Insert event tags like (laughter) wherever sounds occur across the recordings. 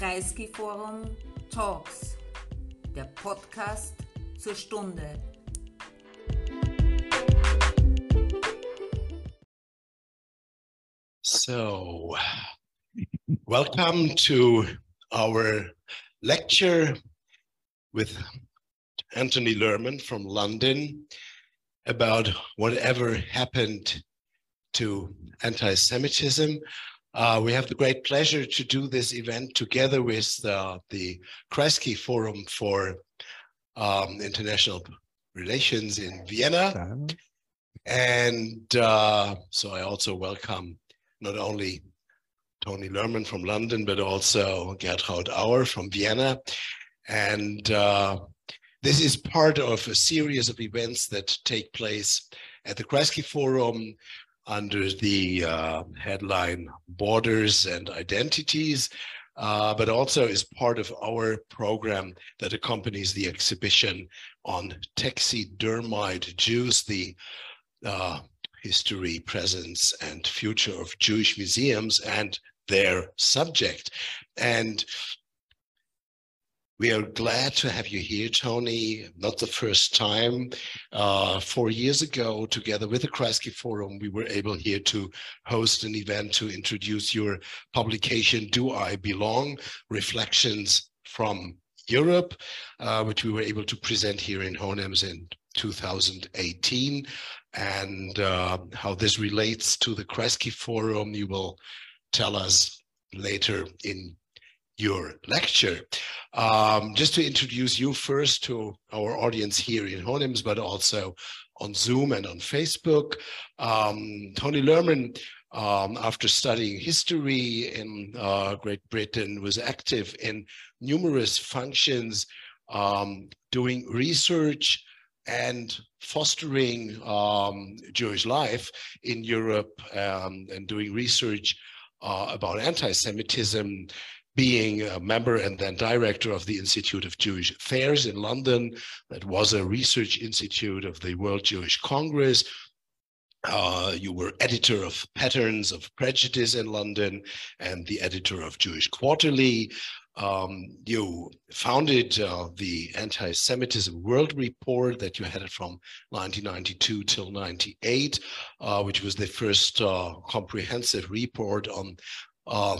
Kreisky Forum Talks, der Podcast zur Stunde. So, welcome to our lecture with Anthony Lerman from London about whatever happened to anti Semitism. Uh, we have the great pleasure to do this event together with uh, the Kreisky Forum for um, International Relations in Vienna. And uh, so I also welcome not only Tony Lerman from London, but also Gertraud Auer from Vienna. And uh, this is part of a series of events that take place at the Kreisky Forum under the uh, headline Borders and Identities, uh, but also is part of our program that accompanies the exhibition on taxidermized Jews, the uh, history, presence, and future of Jewish museums and their subject. And we are glad to have you here, Tony. Not the first time. Uh, four years ago, together with the Kreisky Forum, we were able here to host an event to introduce your publication, Do I Belong? Reflections from Europe, uh, which we were able to present here in Hohenems in 2018. And uh, how this relates to the Kreisky Forum, you will tell us later in your lecture. Um, just to introduce you first to our audience here in Hohenems, but also on Zoom and on Facebook. Um, Tony Lerman, um, after studying history in uh, Great Britain, was active in numerous functions, um, doing research and fostering um, Jewish life in Europe um, and doing research uh, about anti-Semitism being a member and then director of the Institute of Jewish Affairs in London, that was a research institute of the World Jewish Congress. Uh, you were editor of Patterns of Prejudice in London and the editor of Jewish Quarterly. Um, you founded uh, the Anti-Semitism World Report that you had from 1992 till 98, uh, which was the first uh, comprehensive report on uh,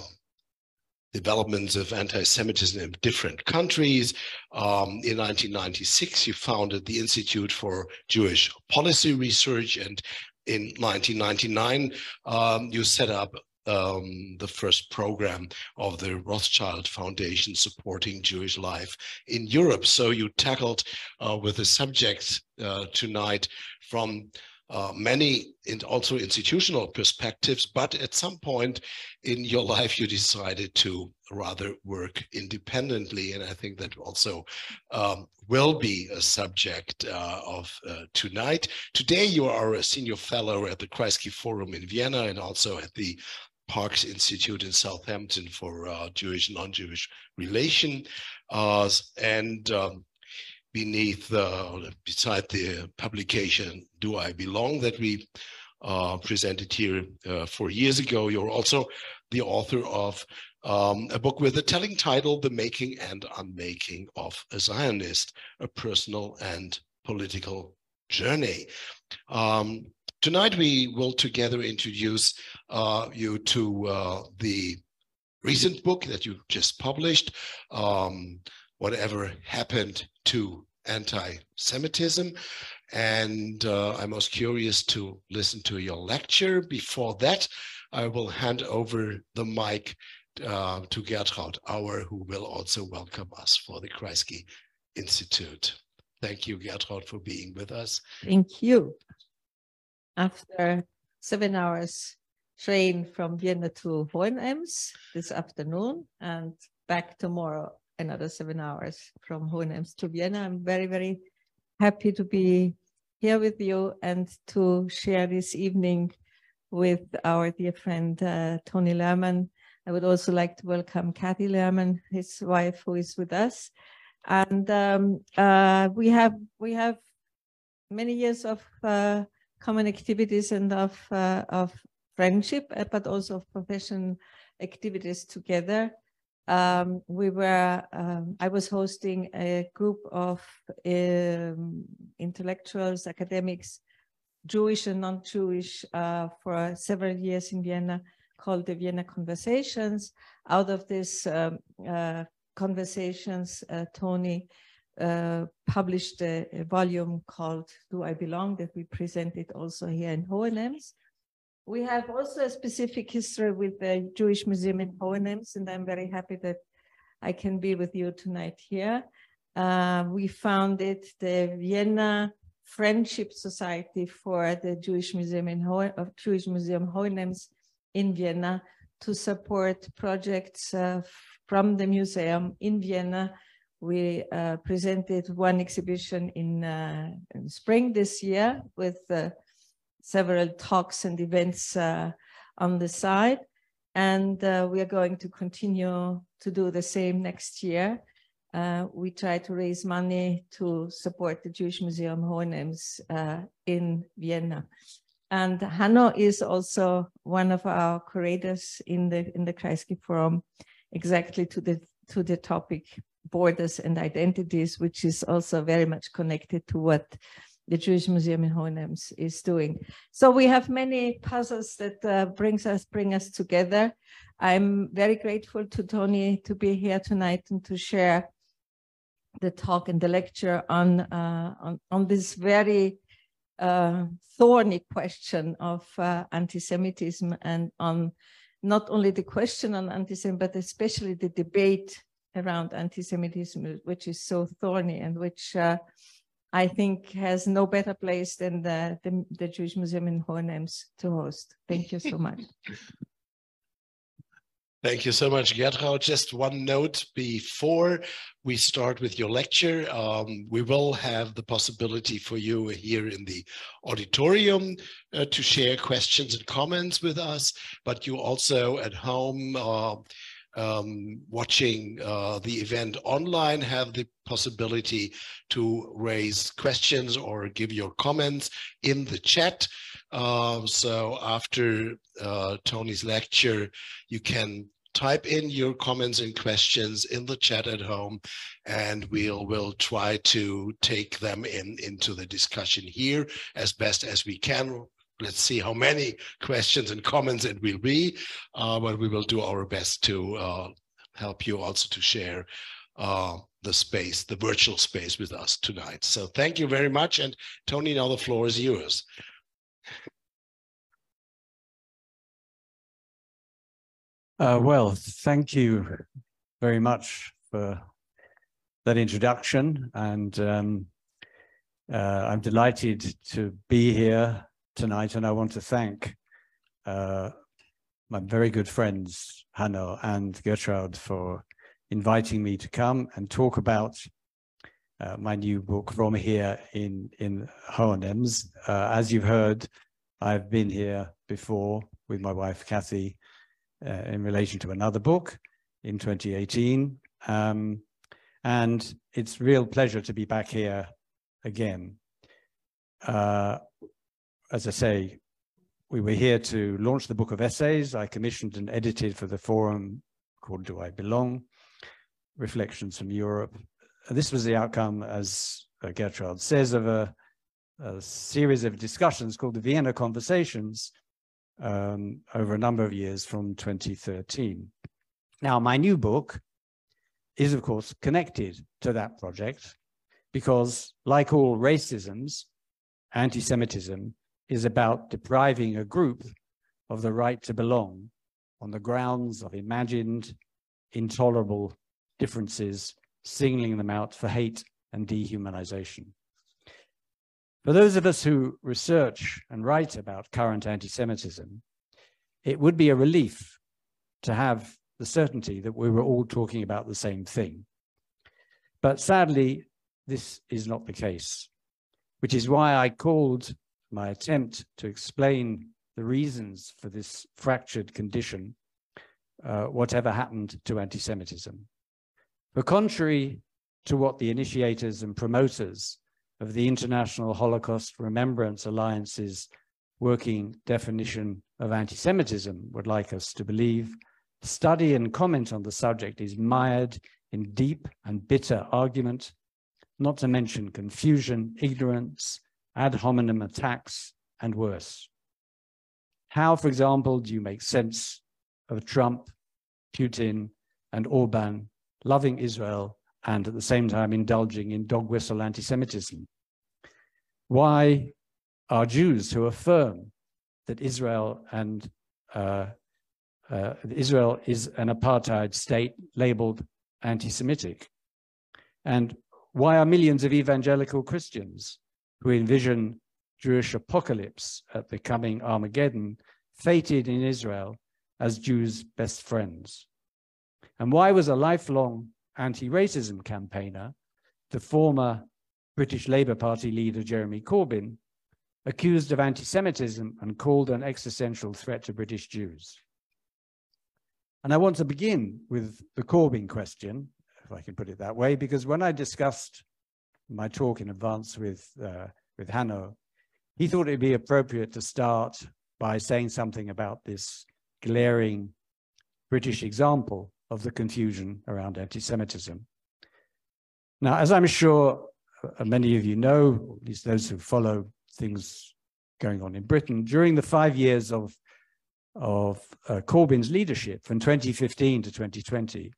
developments of anti-Semitism in different countries. Um, in 1996, you founded the Institute for Jewish Policy Research, and in 1999, um, you set up um, the first program of the Rothschild Foundation supporting Jewish life in Europe. So you tackled uh, with the subject uh, tonight from uh, many and also institutional perspectives, but at some point in your (laughs) life, you decided to rather work independently. And I think that also um, will be a subject uh, of uh, tonight. Today, you are a senior fellow at the Kreisky Forum in Vienna and also at the Parkes Institute in Southampton for uh, Jewish non-Jewish relation. Uh, and um, beneath, beside the publication Do I Belong that we uh, presented here uh, four years ago. You're also the author of um, a book with a telling title, The Making and Unmaking of a Zionist, a personal and political journey. Um, tonight we will together introduce uh, you to uh, the recent book that you just published, um, Whatever Happened to Anti-Semitism. And uh, I'm most curious to listen to your lecture. Before that, I will hand over the mic uh, to Gertraud Auer, who will also welcome us for the Kreisky Institute. Thank you, Gertraud, for being with us. Thank you. After seven hours train from Vienna to Hohenems this afternoon and back tomorrow another seven hours from Hohenems to Vienna. I'm very, very happy to be here with you and to share this evening with our dear friend uh, Tony Lerman. I would also like to welcome Kathy Lerman, his wife, who is with us. And um, uh, we have we have many years of uh, common activities and of uh, of friendship, uh, but also of professional activities together. Um, we were, um, I was hosting a group of um, intellectuals, academics, Jewish and non-Jewish, uh, for several years in Vienna called the Vienna Conversations. Out of these um, uh, conversations, uh, Tony uh, published a, a, volume called Do I Belong that we presented also here in Hohenems. We have also a specific history with the Jewish Museum in Hohenems, and I'm very happy that I can be with you tonight here. Uh, we founded the Vienna Friendship Society for the Jewish Museum in Ho of Jewish Museum Hohenems in Vienna to support projects uh, from the museum in Vienna. We uh, presented one exhibition in, uh, in, spring this year with uh, several talks and events uh, on the side. And uh, we are going to continue to do the same next year. we try to raise money to support the Jewish Museum Hohenems in Vienna. And Hanno is also one of our curators in the in the Kreisky Forum, exactly to the to the topic borders and identities, which is also very much connected to what the Jewish Museum in Hohenems is doing. So we have many puzzles that uh, brings us bring us together. I'm very grateful to Tony to be here tonight and to share the talk and the lecture on uh, on, on this very uh, thorny question of uh, anti-Semitism and on not only the question on anti-Semitism, but especially the debate around anti-Semitism, which is so thorny and which uh, I think has no better place than the, the, the Jewish Museum in Hohenems to host. Thank you so much. (laughs) Thank you so much, Gertraud. Just one note before we start with your lecture. Um, we will have the possibility for you here in the auditorium uh, to share questions and comments with us, but you also at home uh, um, watching uh, the event online have the possibility to raise questions or give your comments in the chat. Uh, so after uh, Tony's lecture, you can type in your comments and questions in the chat at home and we'll will try to take them in into the discussion here as best as we can let's see how many questions and comments it will be uh, but we will do our best to uh, help you also to share uh, the space the virtual space with us tonight so thank you very much and tony now the floor is yours Uh, well, thank you very much for that introduction. And um, uh, I'm delighted to be here tonight. And I want to thank uh, my very good friends, Hanno and Gertraud, for inviting me to come and talk about uh, my new book from here in, in Hohenems. Uh, as you've heard, I've been here before with my wife, Kathy, uh, in relation to another book in 2018. Um, and it's real pleasure to be back here again. Uh, as I say, we were here to launch the book of essays I commissioned and edited for the forum called Do I Belong? Reflections from Europe. And this was the outcome, as uh, Gertraud says, of a, a series of discussions called the Vienna Conversations, um, over a number of years from 2013. Now, my new book is, of course, connected to that project because, like all racisms, anti Semitism is about depriving a group of the right to belong on the grounds of imagined, intolerable differences, singling them out for hate and dehumanization. For those of us who research and write about current anti Semitism, it would be a relief to have the certainty that we were all talking about the same thing. But sadly, this is not the case, which is why I called my attempt to explain the reasons for this fractured condition, uh, whatever happened to anti Semitism. For contrary to what the initiators and promoters of the International Holocaust Remembrance Alliance's working definition of anti Semitism would like us to believe. Study and comment on the subject is mired in deep and bitter argument, not to mention confusion, ignorance, ad hominem attacks, and worse. How, for example, do you make sense of Trump, Putin, and Orban loving Israel and at the same time indulging in dog whistle anti Semitism? Why are Jews who affirm that Israel and uh, uh, Israel is an apartheid state labeled anti Semitic? And why are millions of evangelical Christians who envision Jewish apocalypse at the coming Armageddon fated in Israel as Jews' best friends? And why was a lifelong anti racism campaigner, the former British Labour Party leader Jeremy Corbyn, accused of anti Semitism and called an existential threat to British Jews? And I want to begin with the Corbyn question, if I can put it that way, because when I discussed my talk in advance with, uh, with Hanno, he thought it'd be appropriate to start by saying something about this glaring British example of the confusion around anti Semitism. Now, as I'm sure uh, many of you know, at least those who follow things going on in Britain, during the five years of, of uh, Corbyn's leadership from 2015 to 2020,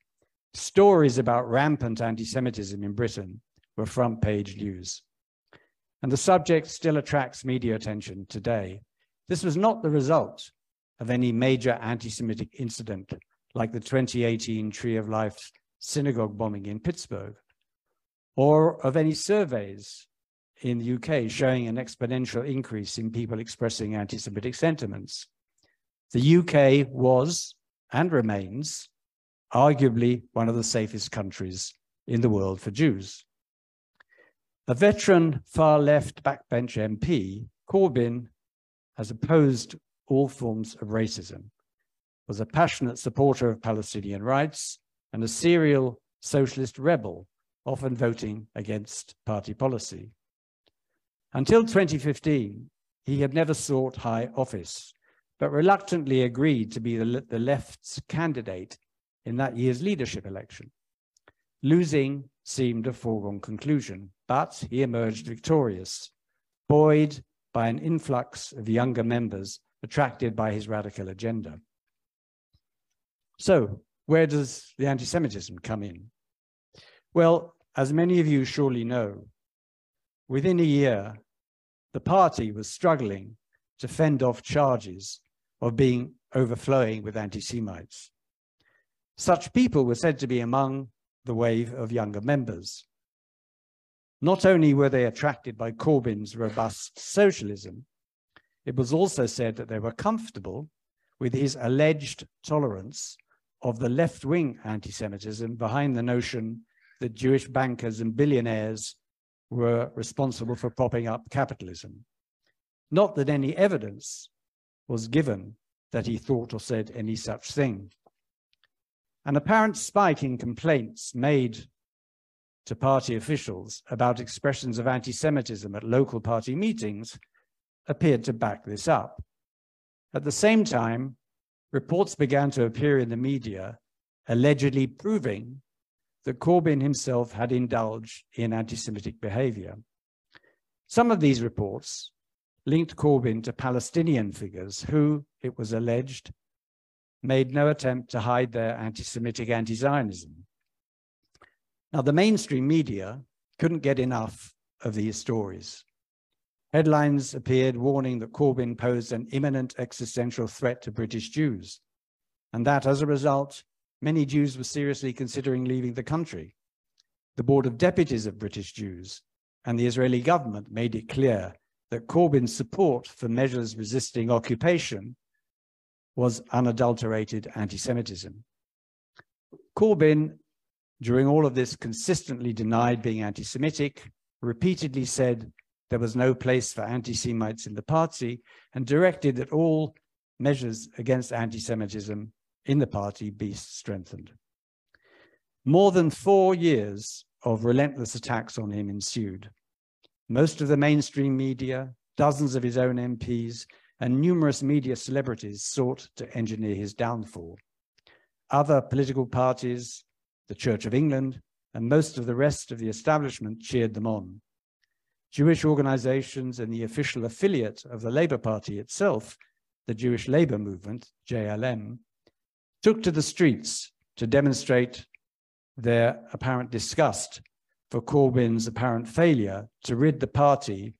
stories about rampant anti Semitism in Britain were front page news. And the subject still attracts media attention today. This was not the result of any major anti Semitic incident like the 2018 Tree of Life synagogue bombing in Pittsburgh, or of any surveys in the UK showing an exponential increase in people expressing anti Semitic sentiments. The UK was and remains arguably one of the safest countries in the world for Jews. A veteran far left backbench MP, Corbyn has opposed all forms of racism was a passionate supporter of Palestinian rights and a serial socialist rebel, often voting against party policy. Until 2015, he had never sought high office, but reluctantly agreed to be the, the left's candidate in that year's leadership election. Losing seemed a foregone conclusion, but he emerged victorious, buoyed by an influx of younger members attracted by his radical agenda. So, where does the anti Semitism come in? Well, as many of you surely know, within a year, the party was struggling to fend off charges of being overflowing with anti Semites. Such people were said to be among the wave of younger members. Not only were they attracted by Corbyn's robust socialism, it was also said that they were comfortable with his alleged tolerance of the left wing anti Semitism behind the notion that Jewish bankers and billionaires were responsible for propping up capitalism. Not that any evidence was given that he thought or said any such thing. An apparent spike in complaints made to party officials about expressions of anti Semitism at local party meetings appeared to back this up. At the same time, reports began to appear in the media allegedly proving that Corbyn himself had indulged in anti Semitic behavior. Some of these reports linked Corbyn to Palestinian figures who, it was alleged, made no attempt to hide their anti Semitic anti Zionism. Now, the mainstream media couldn't get enough of these stories. Headlines appeared warning that Corbyn posed an imminent existential threat to British Jews, and that as a result, many Jews were seriously considering leaving the country. The Board of Deputies of British Jews and the Israeli government made it clear that Corbyn's support for measures resisting occupation was unadulterated anti Semitism. Corbyn, during all of this, consistently denied being anti Semitic, repeatedly said there was no place for anti Semites in the party, and directed that all measures against anti Semitism in the party be strengthened. More than four years of relentless attacks on him ensued. Most of the mainstream media, dozens of his own MPs, and numerous media celebrities sought to engineer his downfall. other political parties, the Church of England, and most of the rest of the establishment cheered them on. Jewish organizations and the official affiliate of the Labour Party itself, the Jewish Labour Movement, JLM, took to the streets to demonstrate their apparent disgust for Corbyn's apparent failure to rid the party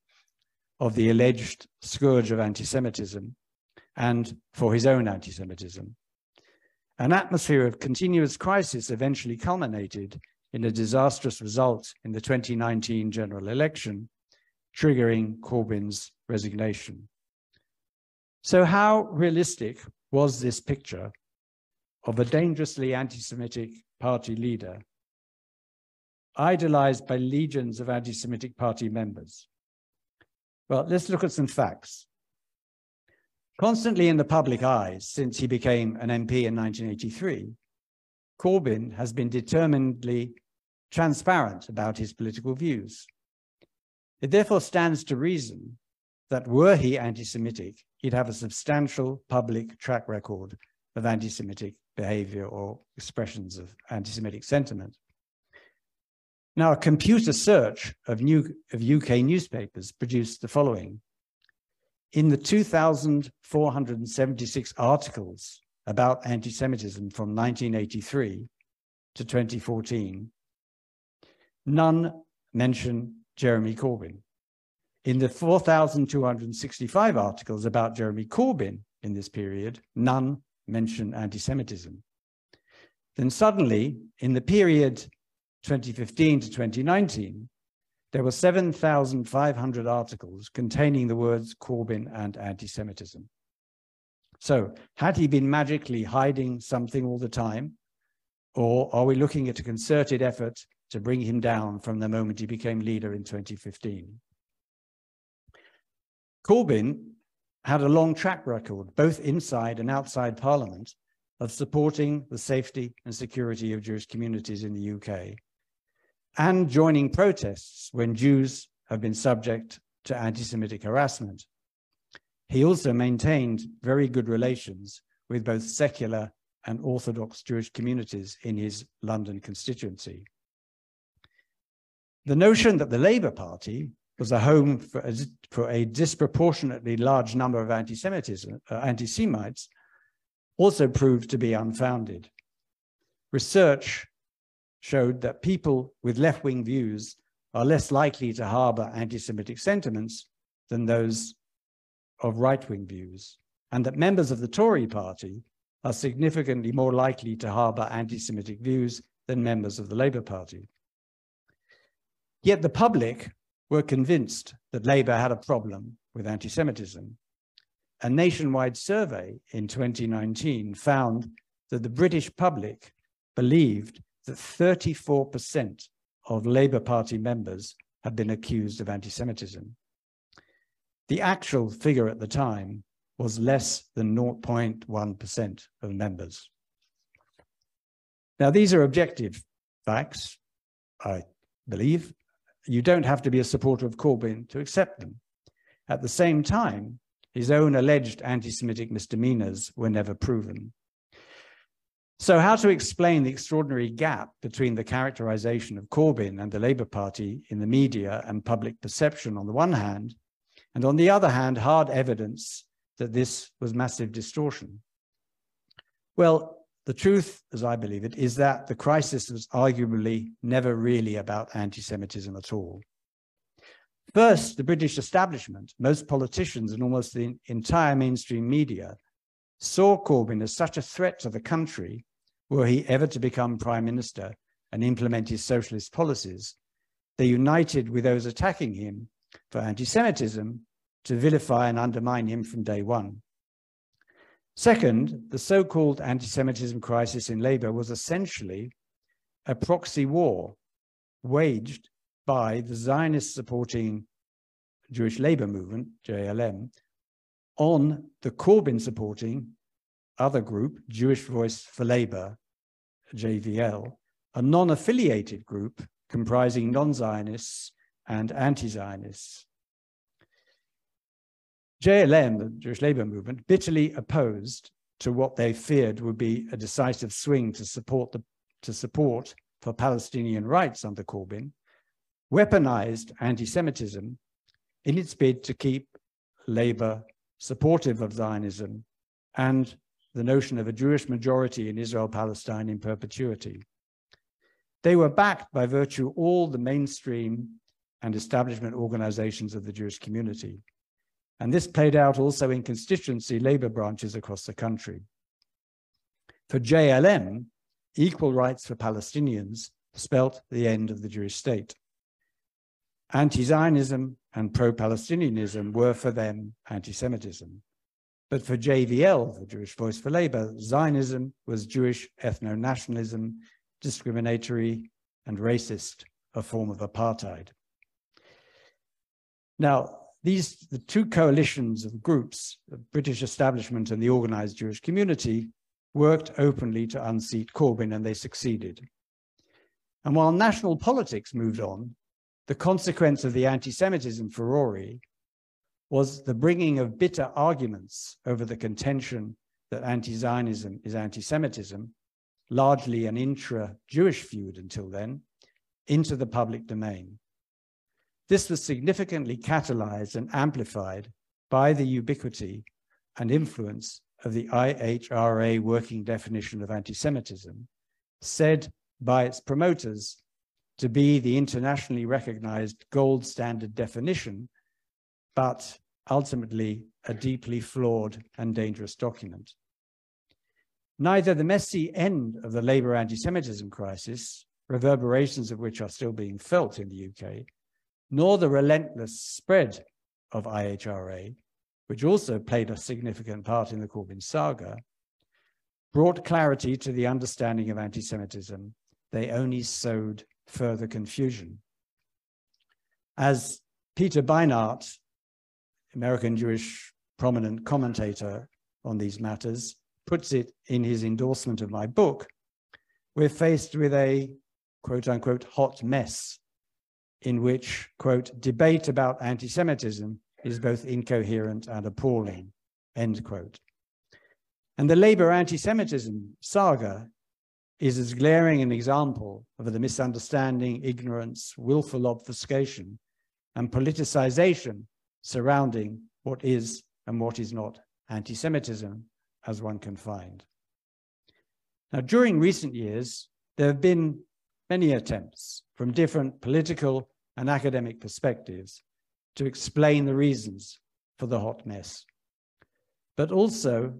of the alleged scourge of anti Semitism and for his own anti Semitism. An atmosphere of continuous crisis eventually culminated in a disastrous result in the 2019 general election, triggering Corbyn's resignation. So, how realistic was this picture of a dangerously anti Semitic party leader, idolized by legions of anti Semitic party members? Well, let's look at some facts. Constantly in the public eye since he became an MP in 1983, Corbyn has been determinedly transparent about his political views. It therefore stands to reason that were he anti Semitic, he'd have a substantial public track record of anti Semitic behavior or expressions of anti Semitic sentiment. Now, a computer search of, new, of UK newspapers produced the following. In the 2,476 articles about anti Semitism from 1983 to 2014, none mention Jeremy Corbyn. In the 4,265 articles about Jeremy Corbyn in this period, none mention anti Semitism. Then suddenly, in the period 2015 to 2019, there were 7,500 articles containing the words Corbyn and anti Semitism. So, had he been magically hiding something all the time? Or are we looking at a concerted effort to bring him down from the moment he became leader in 2015? Corbyn had a long track record, both inside and outside Parliament, of supporting the safety and security of Jewish communities in the UK and joining protests when Jews have been subject to anti Semitic harassment. He also maintained very good relations with both secular and Orthodox Jewish communities in his London constituency. The notion that the Labour Party was a home for a, for a disproportionately large number of anti-Semitism, uh, anti-Semites also proved to be unfounded. Research showed that people with left-wing views are less likely to harbor anti-Semitic sentiments than those of right-wing views, and that members of the Tory party are significantly more likely to harbor anti-Semitic views than members of the Labour Party. Yet the public were convinced that Labour had a problem with anti Semitism. A nationwide survey in 2019 found that the British public believed that 34% of Labour Party members have been accused of anti Semitism. The actual figure at the time was less than 0.1% of members. Now, these are objective facts, I believe, you don't have to be a supporter of Corbyn to accept them. At the same time, his own alleged anti Semitic misdemeanors were never proven. So, how to explain the extraordinary gap between the characterization of Corbyn and the Labour Party in the media and public perception on the one hand, and on the other hand, hard evidence that this was massive distortion? Well, the truth, as I believe it, is that the crisis was arguably never really about anti Semitism at all. First, the British establishment, most politicians, and almost the entire mainstream media saw Corbyn as such a threat to the country, were he ever to become prime minister and implement his socialist policies, they united with those attacking him for anti Semitism to vilify and undermine him from day one. Second, the so called anti Semitism crisis in Labour was essentially a proxy war waged by the Zionist supporting Jewish Labour movement, JLM, on the Corbyn supporting other group, Jewish Voice for Labour, JVL, a non affiliated group comprising non Zionists and anti Zionists. JLM, the Jewish Labour Movement, bitterly opposed to what they feared would be a decisive swing to support the to support for Palestinian rights under Corbyn, weaponized anti-Semitism in its bid to keep Labour supportive of Zionism and the notion of a Jewish majority in Israel Palestine in perpetuity. They were backed by virtue all the mainstream and establishment organizations of the Jewish community. And this played out also in constituency labor branches across the country. For JLM, equal rights for Palestinians spelt the end of the Jewish state. Anti Zionism and pro Palestinianism were for them anti Semitism. But for JVL, the Jewish Voice for Labour, Zionism was Jewish ethno nationalism, discriminatory and racist, a form of apartheid. Now, these the two coalitions of groups, the British establishment and the organized Jewish community, worked openly to unseat Corbyn and they succeeded. And while national politics moved on, the consequence of the anti-Semitism furore was the bringing of bitter arguments over the contention that anti-Zionism is anti-Semitism, largely an intra-Jewish feud until then, into the public domain. This was significantly catalyzed and amplified by the ubiquity and influence of the IHRA working definition of anti-Semitism, said by its promoters to be the internationally recognized gold standard definition, but ultimately a deeply flawed and dangerous document. Neither the messy end of the Labour anti Semitism crisis, reverberations of which are still being felt in the UK, nor the relentless spread of IHRA, which also played a significant part in the Corbyn saga, brought clarity to the understanding of anti Semitism. They only sowed further confusion. As Peter Beinart American Jewish prominent commentator on these matters, puts it in his endorsement of my book, we're faced with a quote unquote hot mess in which, quote, debate about anti Semitism is both incoherent and appalling, end quote. And the Labour anti Semitism saga is as glaring an example of the misunderstanding, ignorance, willful obfuscation, and politicization surrounding what is and what is not anti Semitism, as one can find. Now, during recent years, there have been many attempts from different political and academic perspectives to explain the reasons for the hot mess, but also,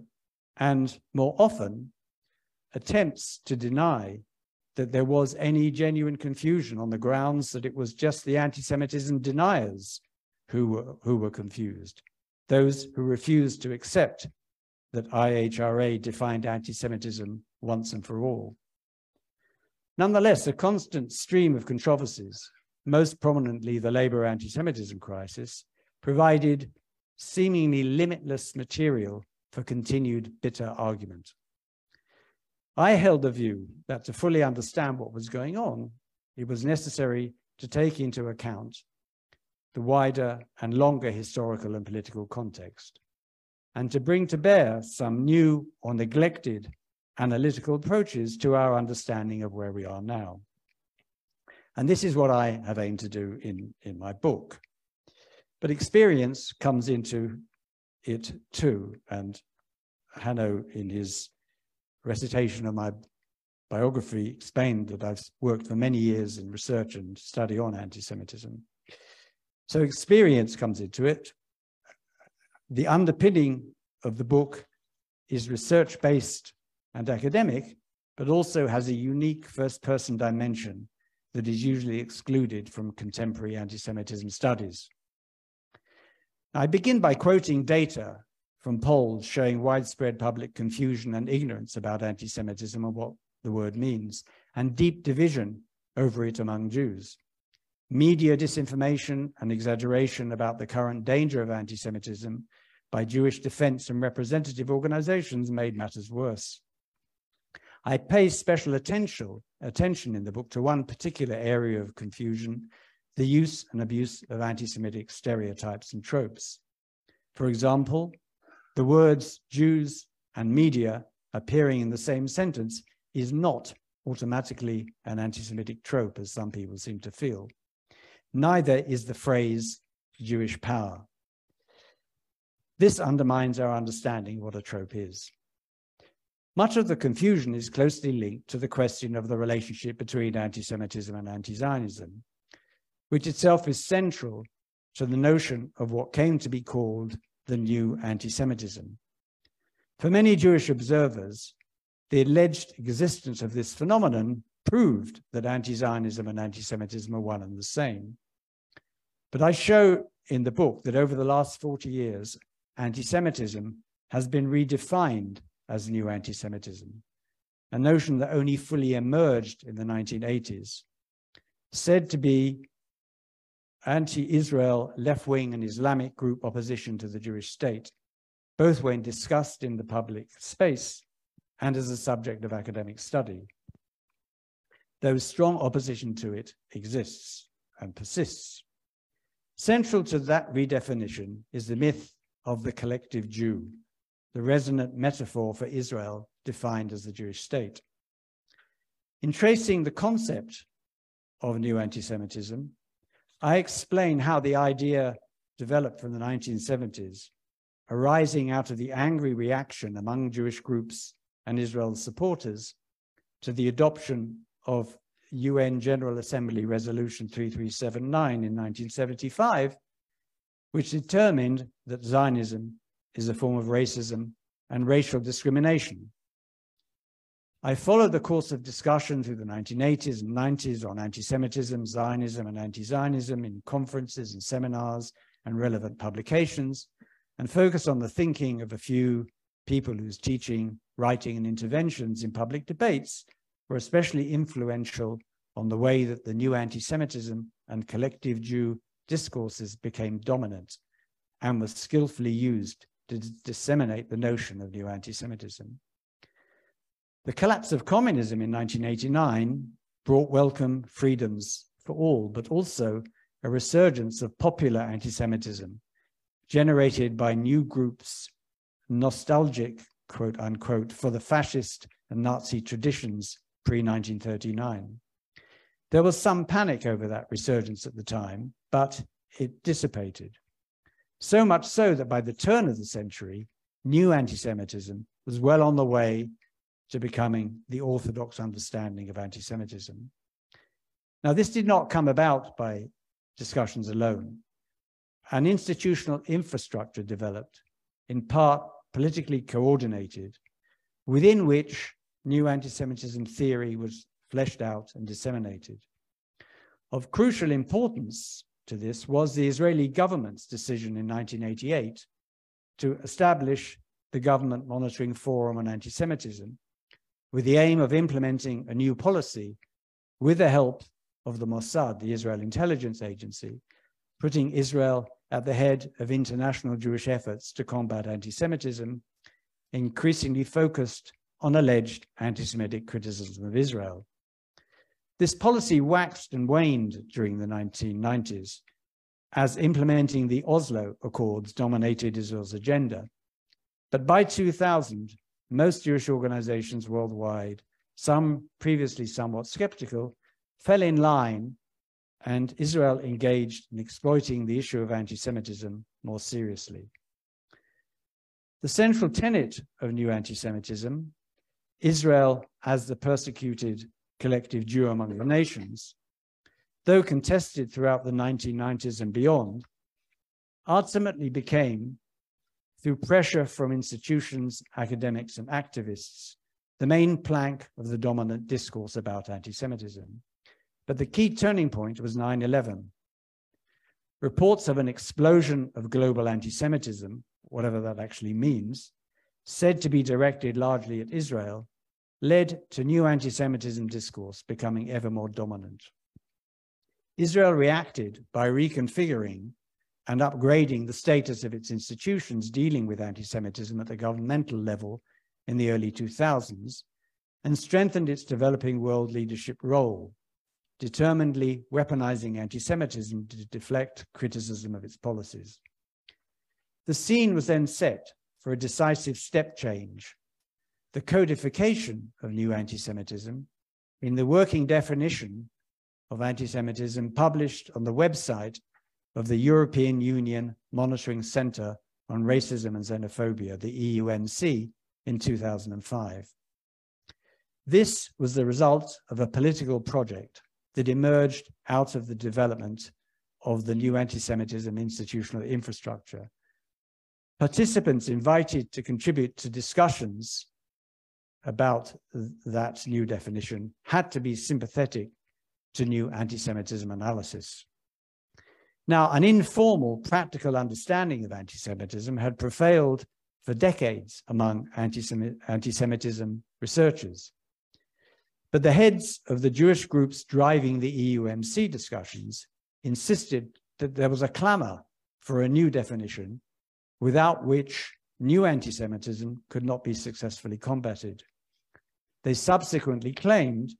and more often, attempts to deny that there was any genuine confusion on the grounds that it was just the anti Semitism deniers who were, who were confused, those who refused to accept that IHRA defined anti Semitism once and for all. Nonetheless, a constant stream of controversies, most prominently the Labour anti Semitism crisis, provided seemingly limitless material for continued bitter argument. I held the view that to fully understand what was going on, it was necessary to take into account the wider and longer historical and political context, and to bring to bear some new or neglected analytical approaches to our understanding of where we are now. And this is what I have aimed to do in, in my book. But experience comes into it too. And Hanno, in his recitation of my biography, explained that I've worked for many years in research and study on anti Semitism. So experience comes into it. The underpinning of the book is research based and academic, but also has a unique first person dimension that is usually excluded from contemporary anti Semitism studies. I begin by quoting data from polls showing widespread public confusion and ignorance about anti Semitism and what the word means, and deep division over it among Jews. Media disinformation and exaggeration about the current danger of anti Semitism by Jewish defense and representative organizations made matters worse. I pay special attention, attention in the book to one particular area of confusion the use and abuse of anti Semitic stereotypes and tropes. For example, the words Jews and media appearing in the same sentence is not automatically an anti-Semitic trope, as some people seem to feel. Neither is the phrase Jewish power. This undermines our understanding what a trope is. Much of the confusion is closely linked to the question of the relationship between anti-Semitism and anti-Zionism, which itself is central to the notion of what came to be called the new anti-Semitism. For many Jewish observers, the alleged existence of this phenomenon proved that anti-Zionism and anti-Semitism are one and the same. But I show in the book that over the last 40 years, anti-Semitism has been redefined as new anti-Semitism, a notion that only fully emerged in the 1980s, said to be anti-Israel left-wing and Islamic group opposition to the Jewish state, both when discussed in the public space and as a subject of academic study. Though strong opposition to it exists and persists. Central to that redefinition is the myth of the collective Jew, the resonant metaphor for Israel defined as the Jewish state. In tracing the concept of new anti-Semitism, I explain how the idea developed from the 1970s, arising out of the angry reaction among Jewish groups and Israel's supporters to the adoption of UN General Assembly Resolution 3379 in 1975, which determined that Zionism is a form of racism and racial discrimination. I followed the course of discussion through the 1980s and 90s on anti-Semitism, Zionism, and anti-Zionism in conferences and seminars and relevant publications, and focused on the thinking of a few people whose teaching, writing, and interventions in public debates were especially influential on the way that the new anti-Semitism and collective Jew discourses became dominant and was skillfully used to disseminate the notion of new anti-Semitism. The collapse of communism in 1989 brought welcome freedoms for all, but also a resurgence of popular anti-Semitism generated by new groups nostalgic, quote unquote, for the fascist and Nazi traditions pre-1939. There was some panic over that resurgence at the time, but it dissipated. So much so that by the turn of the century, new anti-Semitism was well on the way to becoming the orthodox understanding of anti-Semitism. Now, this did not come about by discussions alone. An institutional infrastructure developed, in part politically coordinated, within which new anti-Semitism theory was fleshed out and disseminated. Of crucial importance to this was the Israeli government's decision in 1988 to establish the Government Monitoring Forum on Anti-Semitism with the aim of implementing a new policy with the help of the Mossad, the Israel intelligence agency, putting Israel at the head of international Jewish efforts to combat anti-Semitism, increasingly focused on alleged anti-Semitic criticism of Israel. This policy waxed and waned during the 1990s as implementing the Oslo Accords dominated Israel's agenda. But by 2000, most Jewish organizations worldwide, some previously somewhat skeptical, fell in line and Israel engaged in exploiting the issue of anti-Semitism more seriously. The central tenet of new anti-Semitism, Israel as the persecuted collective Jew among the nations, though contested throughout the 1990s and beyond, ultimately became, through pressure from institutions, academics, and activists, the main plank of the dominant discourse about anti-Semitism. But the key turning point was 9-11. Reports of an explosion of global anti-Semitism, whatever that actually means, said to be directed largely at Israel, led to new anti-Semitism discourse becoming ever more dominant. Israel reacted by reconfiguring and upgrading the status of its institutions dealing with anti-Semitism at the governmental level in the early 2000s and strengthened its developing world leadership role, determinedly weaponizing anti-Semitism to deflect criticism of its policies. The scene was then set for a decisive step change the codification of new anti-Semitism in the working definition of anti-Semitism published on the website of the European Union Monitoring Center on Racism and Xenophobia, the EUMC, in 2005. This was the result of a political project that emerged out of the development of the new anti-Semitism institutional infrastructure. Participants invited to contribute to discussions about that new definition had to be sympathetic to new anti-Semitism analysis. Now, an informal, practical understanding of anti-Semitism had prevailed for decades among anti-Semitism researchers. But the heads of the Jewish groups driving the EUMC discussions insisted that there was a clamor for a new definition without which new anti-Semitism could not be successfully combated. They subsequently claimed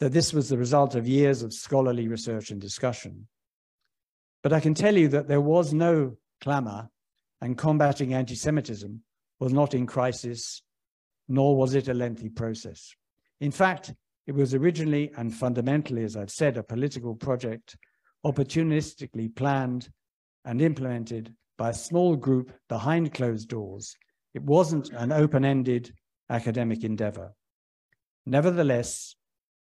that this was the result of years of scholarly research and discussion. But I can tell you that there was no clamor and combating anti-Semitism was not in crisis, nor was it a lengthy process. In fact, it was originally and fundamentally, as I've said, a political project opportunistically planned and implemented by a small group behind closed doors. It wasn't an open-ended academic endeavor. Nevertheless,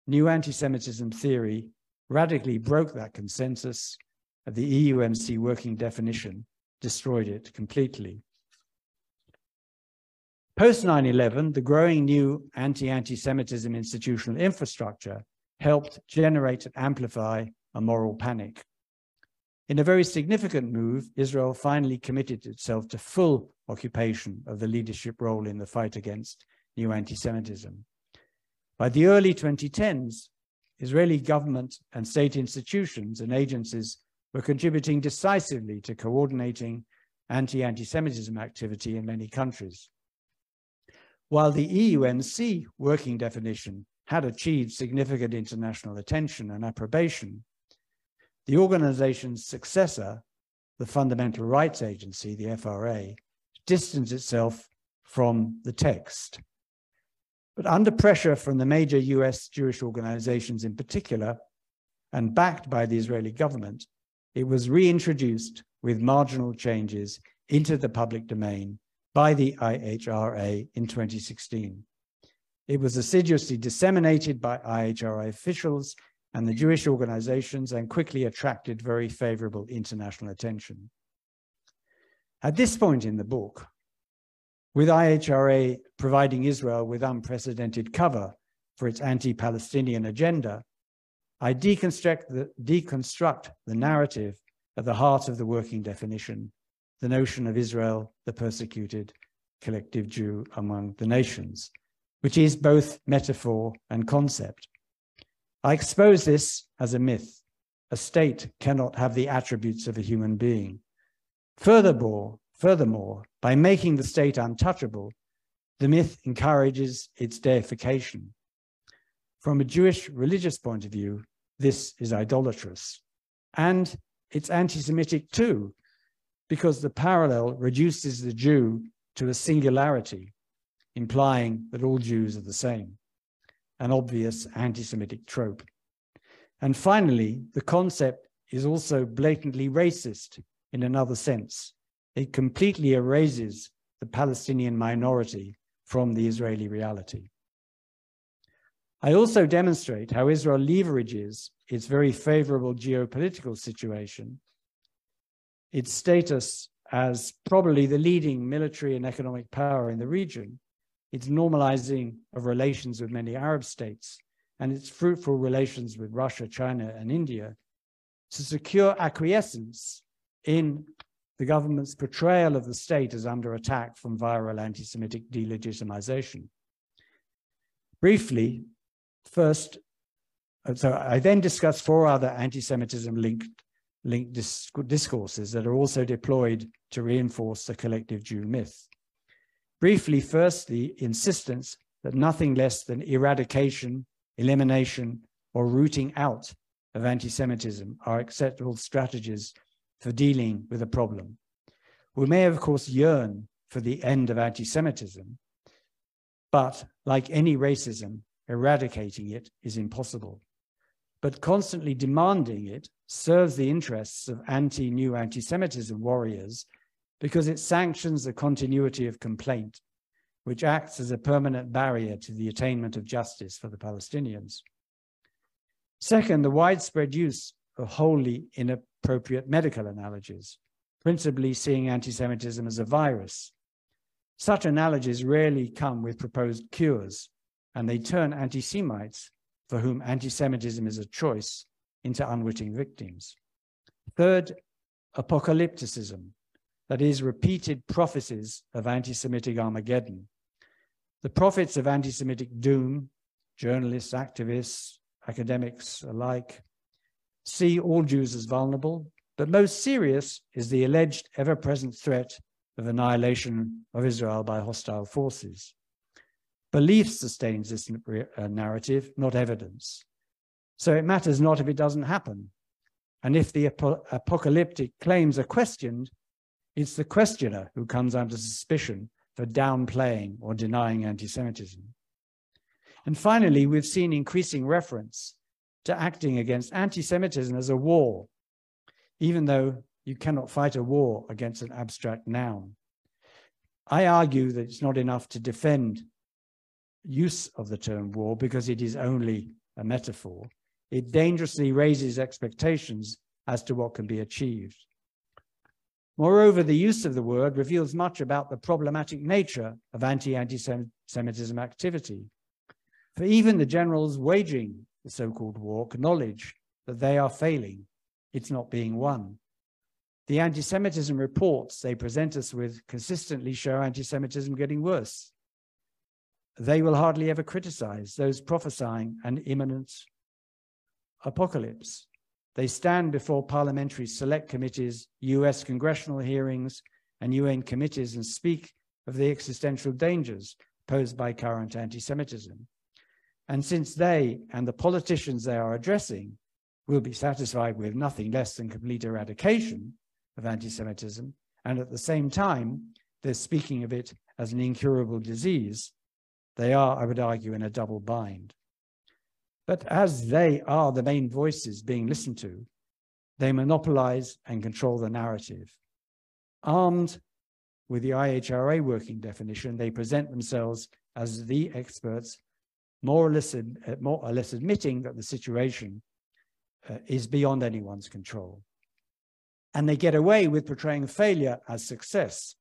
new anti-Semitism theory radically broke that consensus the EUMC working definition destroyed it completely. Post 9 11, the growing new anti anti Semitism institutional infrastructure helped generate and amplify a moral panic. In a very significant move, Israel finally committed itself to full occupation of the leadership role in the fight against new anti Semitism. By the early 2010s, Israeli government and state institutions and agencies were contributing decisively to coordinating anti-anti-Semitism activity in many countries. While the EUMC working definition had achieved significant international attention and approbation, the organization's successor, the Fundamental Rights Agency, the FRA, distanced itself from the text. But under pressure from the major US Jewish organizations in particular, and backed by the Israeli government, it was reintroduced with marginal changes into the public domain by the IHRA in 2016. It was assiduously disseminated by IHRA officials and the Jewish organizations and quickly attracted very favorable international attention. At this point in the book, with IHRA providing Israel with unprecedented cover for its anti-Palestinian agenda, I deconstruct the, deconstruct the narrative at the heart of the working definition, the notion of Israel, the persecuted collective Jew among the nations, which is both metaphor and concept. I expose this as a myth. A state cannot have the attributes of a human being. Furthermore, furthermore, by making the state untouchable, the myth encourages its deification. From a Jewish religious point of view, this is idolatrous. And it's anti Semitic too, because the parallel reduces the Jew to a singularity, implying that all Jews are the same, an obvious anti Semitic trope. And finally, the concept is also blatantly racist in another sense. It completely erases the Palestinian minority from the Israeli reality. I also demonstrate how Israel leverages its very favorable geopolitical situation, its status as probably the leading military and economic power in the region, its normalizing of relations with many Arab states, and its fruitful relations with Russia, China, and India to secure acquiescence in the government's portrayal of the state as under attack from viral anti Semitic delegitimization. Briefly, First, uh, so I then discuss four other anti-Semitism linked, linked discourses that are also deployed to reinforce the collective Jew myth. Briefly, first, the insistence that nothing less than eradication, elimination, or rooting out of anti-Semitism are acceptable strategies for dealing with a problem. We may, of course, yearn for the end of anti-Semitism, But like any racism, eradicating it is impossible. But constantly demanding it serves the interests of anti new anti Semitism warriors because it sanctions the continuity of complaint, which acts as a permanent barrier to the attainment of justice for the Palestinians. Second, the widespread use of wholly inappropriate medical analogies, principally seeing anti Semitism as a virus. Such analogies rarely come with proposed cures, and they turn anti Semites, for whom anti Semitism is a choice, into unwitting victims. Third, apocalypticism, that is, repeated prophecies of anti Semitic Armageddon. The prophets of anti Semitic doom, journalists, activists, academics alike, see all Jews as vulnerable, but most serious is the alleged ever present threat of annihilation of Israel by hostile forces. Belief sustains this uh, narrative, not evidence. So it matters not if it doesn't happen. And if the ap apocalyptic claims are questioned, it's the questioner who comes under suspicion for downplaying or denying anti Semitism. And finally, we've seen increasing reference to acting against anti Semitism as a war, even though you cannot fight a war against an abstract noun. I argue that it's not enough to defend use of the term war because it is only a metaphor. It dangerously raises expectations as to what can be achieved. Moreover, the use of the word reveals much about the problematic nature of anti anti Semitism activity. For even the generals waging the so called war acknowledge that they are failing, it's not being won. The anti Semitism reports they present us with consistently show anti Semitism getting worse. They will hardly ever criticize those prophesying an imminent apocalypse. They stand before parliamentary select committees, US congressional hearings, and UN committees and speak of the existential dangers posed by current anti Semitism. And since they and the politicians they are addressing will be satisfied with nothing less than complete eradication of anti Semitism, and at the same time, they're speaking of it as an incurable disease, they are, I would argue, in a double bind. But as they are the main voices being listened to, they monopolize and control the narrative. Armed with the IHRA working definition, they present themselves as the experts, more or less, more or less admitting that the situation uh, is beyond anyone's control. And they get away with portraying failure as success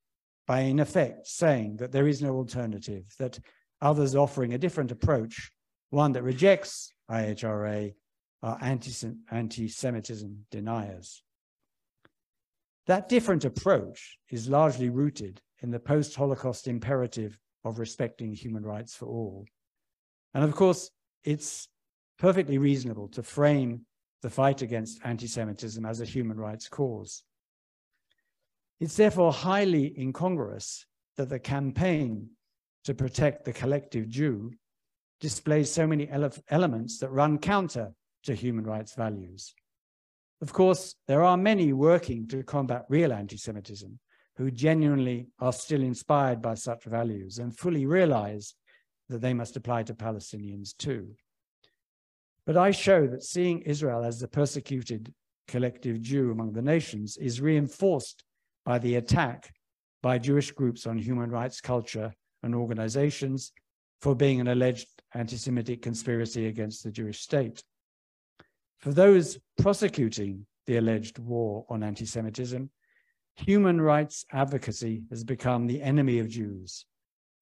by, in effect, saying that there is no alternative, that others offering a different approach one that rejects IHRA are anti Semitism deniers. That different approach is largely rooted in the post Holocaust imperative of respecting human rights for all. And of course, it's perfectly reasonable to frame the fight against anti Semitism as a human rights cause. It's therefore highly incongruous that the campaign to protect the collective Jew displays so many ele elements that run counter to human rights values. Of course, there are many working to combat real anti Semitism who genuinely are still inspired by such values and fully realize that they must apply to Palestinians too. But I show that seeing Israel as the persecuted collective Jew among the nations is reinforced by the attack by Jewish groups on human rights culture and organizations for being an alleged anti Semitic conspiracy against the Jewish state. For those prosecuting the alleged war on anti Semitism, human rights advocacy has become the enemy of Jews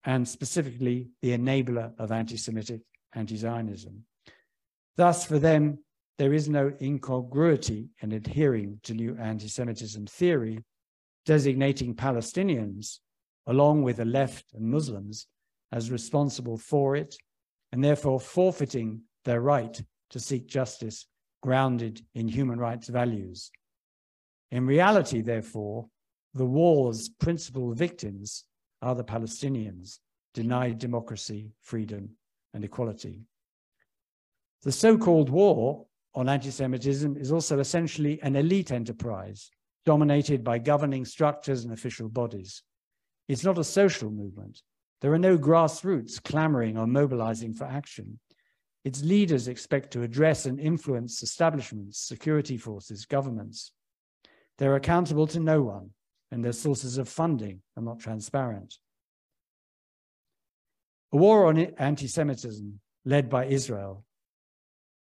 and specifically the enabler of anti Semitic anti Zionism. Thus, for them, there is no incongruity in adhering to new anti Semitism theory, designating Palestinians, along with the left and Muslims, as responsible for it, and therefore forfeiting their right to seek justice grounded in human rights values. In reality, therefore, the war's principal victims are the Palestinians, denied democracy, freedom, and equality. The so called war on anti Semitism is also essentially an elite enterprise dominated by governing structures and official bodies. It's not a social movement, There are no grassroots clamoring or mobilizing for action. Its leaders expect to address and influence establishments, security forces, governments. They're accountable to no one, and their sources of funding are not transparent. A war on anti Semitism led by Israel,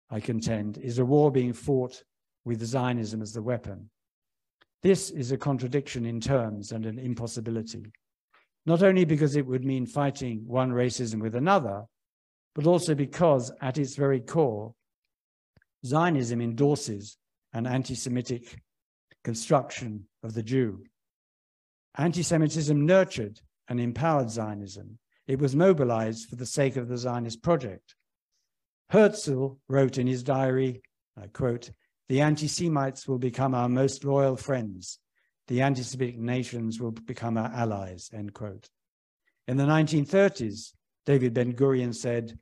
I contend, is a war being fought with Zionism as the weapon. This is a contradiction in terms and an impossibility, not only because it would mean fighting one racism with another, but also because at its very core, Zionism endorses an anti Semitic construction of the Jew. Anti Semitism nurtured and empowered Zionism. It was mobilized for the sake of the Zionist project. Herzl wrote in his diary, I quote, the anti Semites will become our most loyal friends. The anti Semitic nations will become our allies, end quote. In the 1930s, David Ben Gurion said,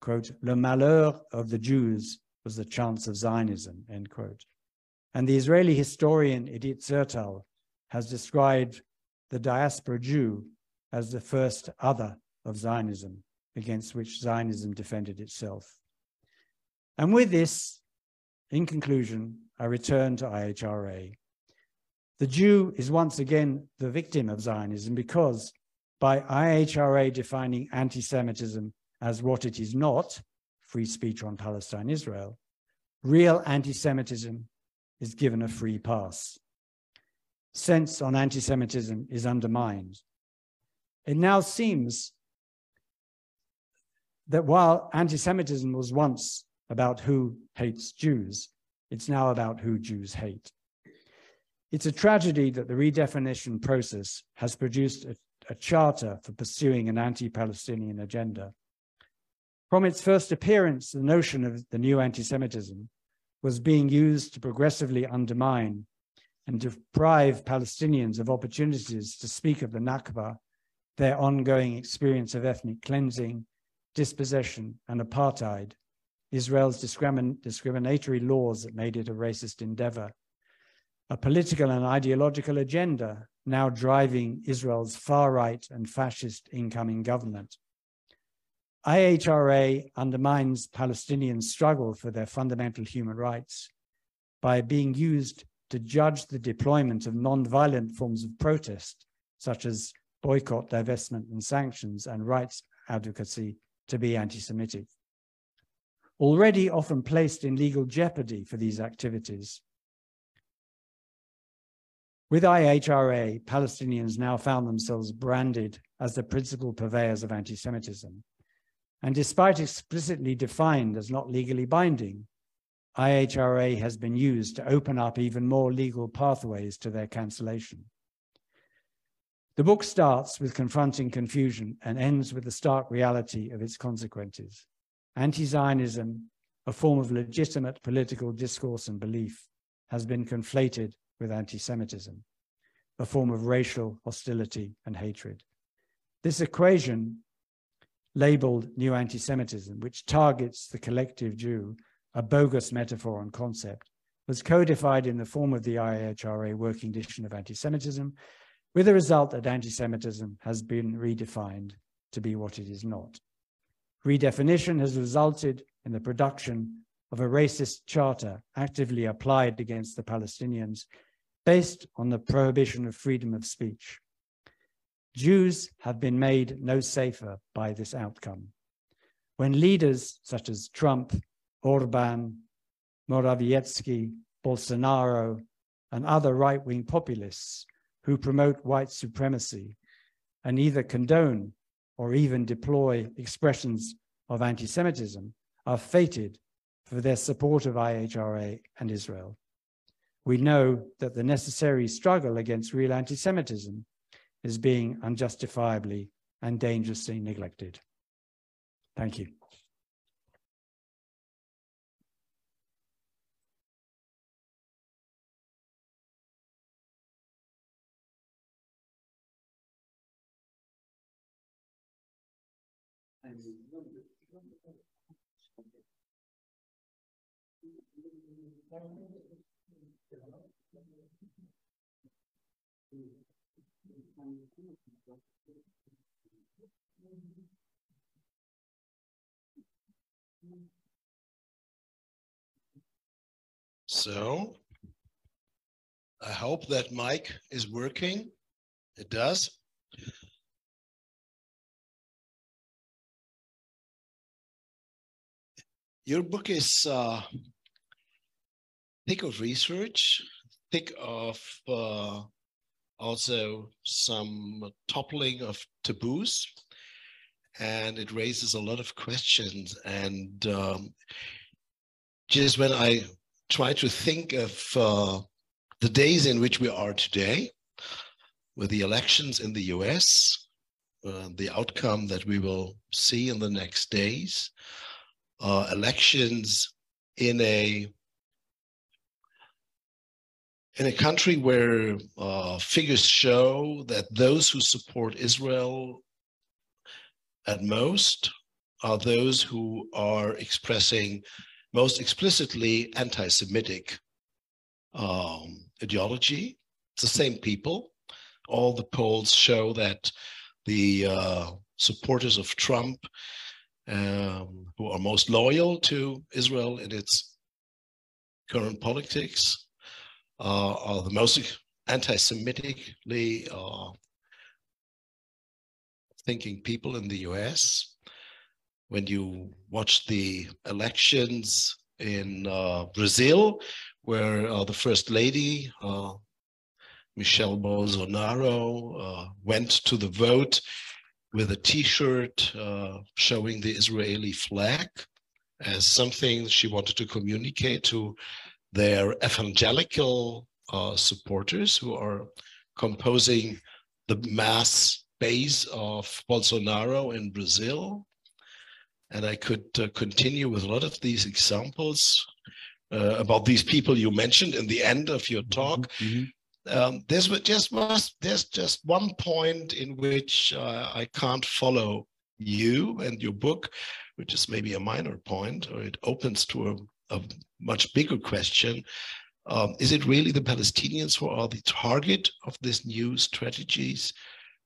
quote, Le malheur of the Jews was the chance of Zionism, end quote. And the Israeli historian Idit Zertal has described the diaspora Jew as the first other of Zionism against which Zionism defended itself. And with this, in conclusion, I return to IHRA. The Jew is once again the victim of Zionism because by IHRA defining anti Semitism as what it is not, free speech on Palestine Israel, real anti Semitism is given a free pass. Sense on anti Semitism is undermined. It now seems that while anti Semitism was once about who hates Jews, it's now about who Jews hate. It's a tragedy that the redefinition process has produced a, a charter for pursuing an anti Palestinian agenda. From its first appearance, the notion of the new anti Semitism was being used to progressively undermine and deprive Palestinians of opportunities to speak of the Nakba, their ongoing experience of ethnic cleansing, dispossession, and apartheid, Israel's discrimin discriminatory laws that made it a racist endeavor, a political and ideological agenda now driving Israel's far right and fascist incoming government. IHRA undermines Palestinian struggle for their fundamental human rights by being used to judge the deployment of non-violent forms of protest, such as boycott, divestment, and sanctions, and rights advocacy to be anti-Semitic already often placed in legal jeopardy for these activities. With IHRA, Palestinians now found themselves branded as the principal purveyors of anti Semitism. And despite explicitly defined as not legally binding, IHRA has been used to open up even more legal pathways to their cancellation. The book starts with confronting confusion and ends with the stark reality of its consequences. Anti-Zionism, a form of legitimate political discourse and belief, has been conflated with anti-Semitism, a form of racial hostility and hatred. This equation, labeled New Anti-Semitism, which targets the collective Jew, a bogus metaphor and concept, was codified in the form of the IHRA Working Edition of Anti-Semitism, with the result that anti-Semitism has been redefined to be what it is not. Redefinition has resulted in the production of a racist charter actively applied against the Palestinians based on the prohibition of freedom of speech. Jews have been made no safer by this outcome. When leaders such as Trump, Orban, Morawiecki, Bolsonaro, and other right wing populists who promote white supremacy and either condone or even deploy expressions of anti Semitism are fated for their support of IHRA and Israel. We know that the necessary struggle against real anti Semitism is being unjustifiably and dangerously neglected. Thank you. So I hope that mic is working. It does. Your book is uh, thick of research, thick of uh, also some toppling of taboos, and it raises a lot of questions. And um, just when I try to think of uh, the days in which we are today, with the elections in the US, uh, the outcome that we will see in the next days, uh, elections in a in a country where uh, figures show that those who support Israel at most are those who are expressing most explicitly anti-Semitic um, ideology. It's the same people. All the polls show that the uh, supporters of Trump, um, who are most loyal to Israel in its current politics, are the most anti-Semitically uh, thinking people in the US. When you watch the elections in uh, Brazil, where uh, the first lady, uh, Michelle Bolsonaro, uh, went to the vote with a T-shirt uh, showing the Israeli flag as something she wanted to communicate to their evangelical uh, supporters who are composing the mass base of Bolsonaro in Brazil. And I could uh, continue with a lot of these examples uh, about these people you mentioned in the end of your talk. Mm-hmm. Um, there's just there's just one point in which uh, I can't follow you and your book, which is maybe a minor point, or it opens to a, a much bigger question. Um, is it really the Palestinians who are the target of these new strategies,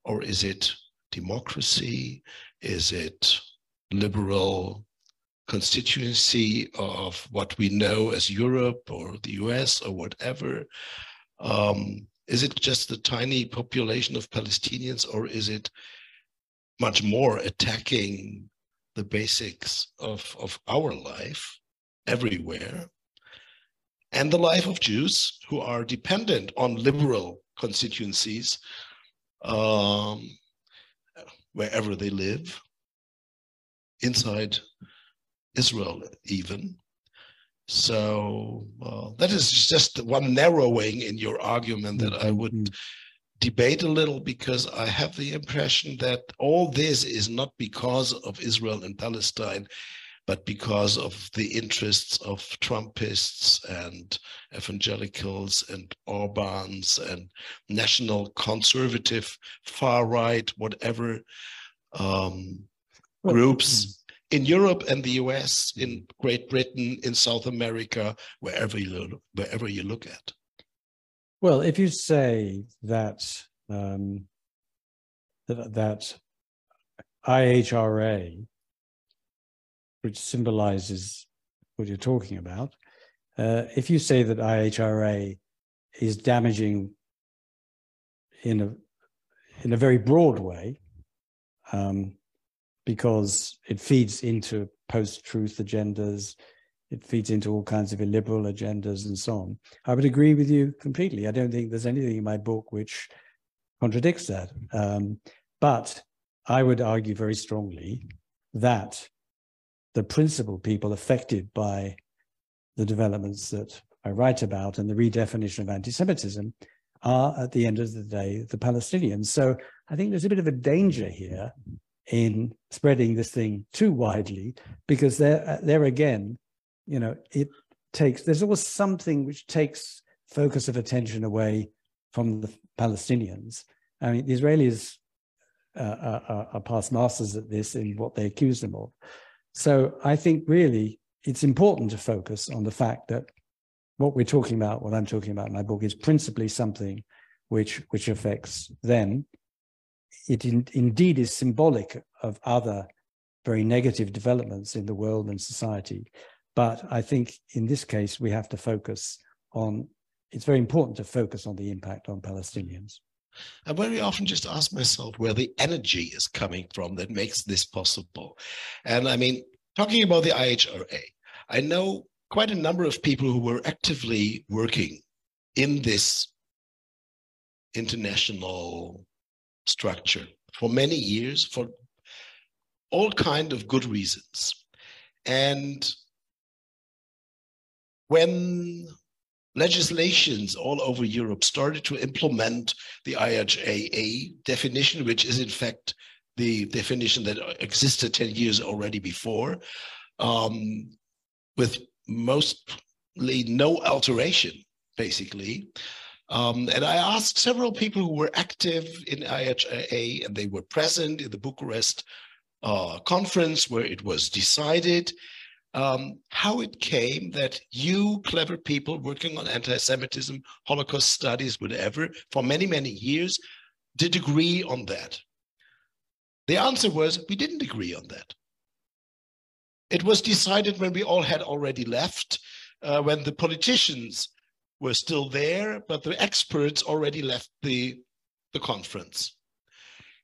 or is it democracy? Is it liberal constituency of what we know as Europe or the US or whatever? Um, is it just the tiny population of Palestinians or is it much more attacking the basics of, of our life everywhere and the life of Jews who are dependent on liberal constituencies um, wherever they live, inside Israel even. So uh, that is just one narrowing in your argument that I would mm-hmm. debate a little because I have the impression that all this is not because of Israel and Palestine, but because of the interests of Trumpists and evangelicals and Orbans and national conservative, far right, whatever um, groups mm in Europe and the US, in Great Britain, in South America, wherever you look, wherever you look at. Well, if you say that um, that, that IHRA, which symbolizes what you're talking about, uh, if you say that IHRA is damaging in a in a very broad way, um, because it feeds into post-truth agendas, it feeds into all kinds of illiberal agendas and so on. I would agree with you completely. I don't think there's anything in my book which contradicts that. Um, but I would argue very strongly that the principal people affected by the developments that I write about and the redefinition of anti-Semitism are, at the end of the day, the Palestinians. So I think there's a bit of a danger here in spreading this thing too widely because there uh, there again you know it takes there's always something which takes focus of attention away from the palestinians i mean the israelis uh, are, are past masters at this in what they accuse them of so i think really it's important to focus on the fact that what we're talking about what i'm talking about in my book is principally something which which affects them it in, indeed is symbolic of other very negative developments in the world and society. But I think in this case, we have to focus on, it's very important to focus on the impact on Palestinians. I very often just ask myself where the energy is coming from that makes this possible. And I mean, talking about the IHRA, I know quite a number of people who were actively working in this international structure for many years for all kind of good reasons. And when legislations all over Europe started to implement the IHRA definition, which is in fact the definition that existed 10 years already before, um, with mostly no alteration, basically. Um, and I asked several people who were active in IHRA and they were present in the Bucharest uh, conference where it was decided um, how it came that you clever people working on anti-Semitism, Holocaust studies, whatever, for many, many years, did agree on that. The answer was we didn't agree on that. It was decided when we all had already left, uh, when the politicians were still there, but the experts already left the, the conference.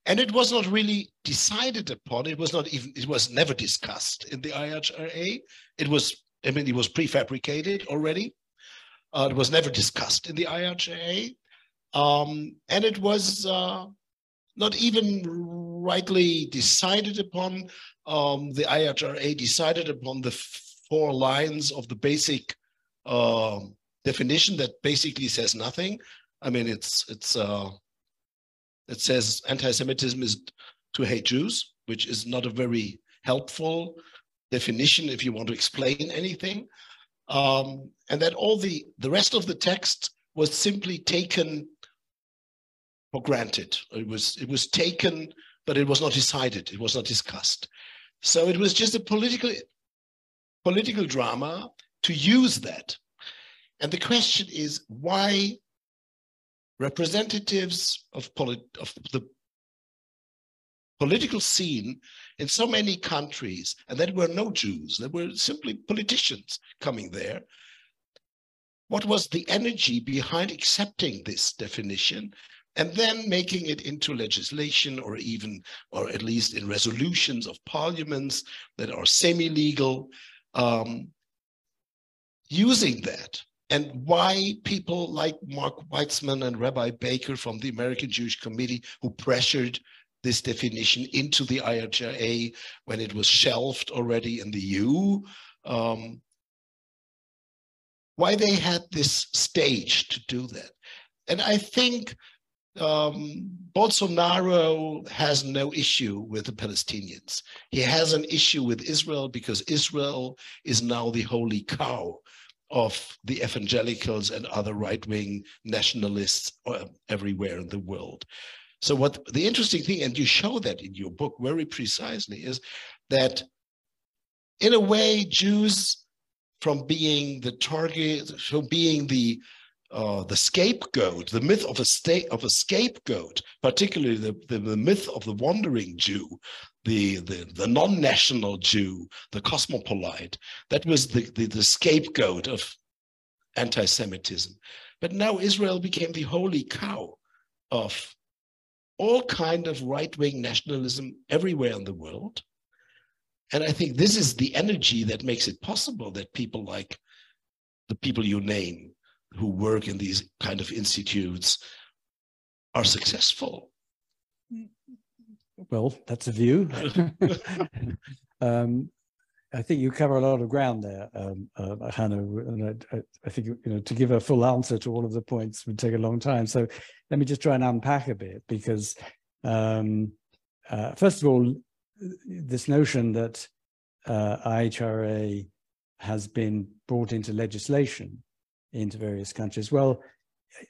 And it was not really decided upon. It was not even, it was never discussed in the IHRA. It was, I mean, it was prefabricated already. Uh, it was never discussed in the IHRA. Um, and it was uh, not even rightly decided upon. Um, the IHRA decided upon the four lines of the basic uh, definition that basically says nothing. I mean, it's it's uh, that says anti-Semitism is to hate Jews, which is not a very helpful definition if you want to explain anything. Um, and that all the, the rest of the text was simply taken for granted. It was, it was taken, but it was not decided. It was not discussed. So it was just a political, political drama to use that. And the question is, why representatives of, polit- of the political scene in so many countries, and there were no Jews, there were simply politicians coming there. What was the energy behind accepting this definition and then making it into legislation or even, or at least in resolutions of parliaments that are semi legal, um, using that and why people like Mark Weitzman and Rabbi Baker from the American Jewish Committee, who pressured this definition into the IHRA when it was shelved already in the EU, um, why they had this stage to do that. And I think um, Bolsonaro has no issue with the Palestinians. He has an issue with Israel because Israel is now the holy cow of the evangelicals and other right-wing nationalists uh, everywhere in the world. So what the interesting thing, and you show that in your book very precisely, is that in a way, Jews from being the target, from being the uh, the scapegoat, the myth of a state of a scapegoat, particularly the, the, the myth of the wandering Jew, the, the, the non-national Jew, the cosmopolite. That was the, the, the scapegoat of anti-Semitism. But now Israel became the holy cow of all kind of right-wing nationalism everywhere in the world. And I think this is the energy that makes it possible that people like the people you name who work in these kind of institutes are successful well, that's a view. (laughs) um, I think you cover a lot of ground there, um, uh, Hannah, and I, I, think you know to give a full answer to all of the points would take a long time. So let me just try and unpack a bit because, um, uh, first of all, this notion that uh, IHRA has been brought into legislation into various countries. Well,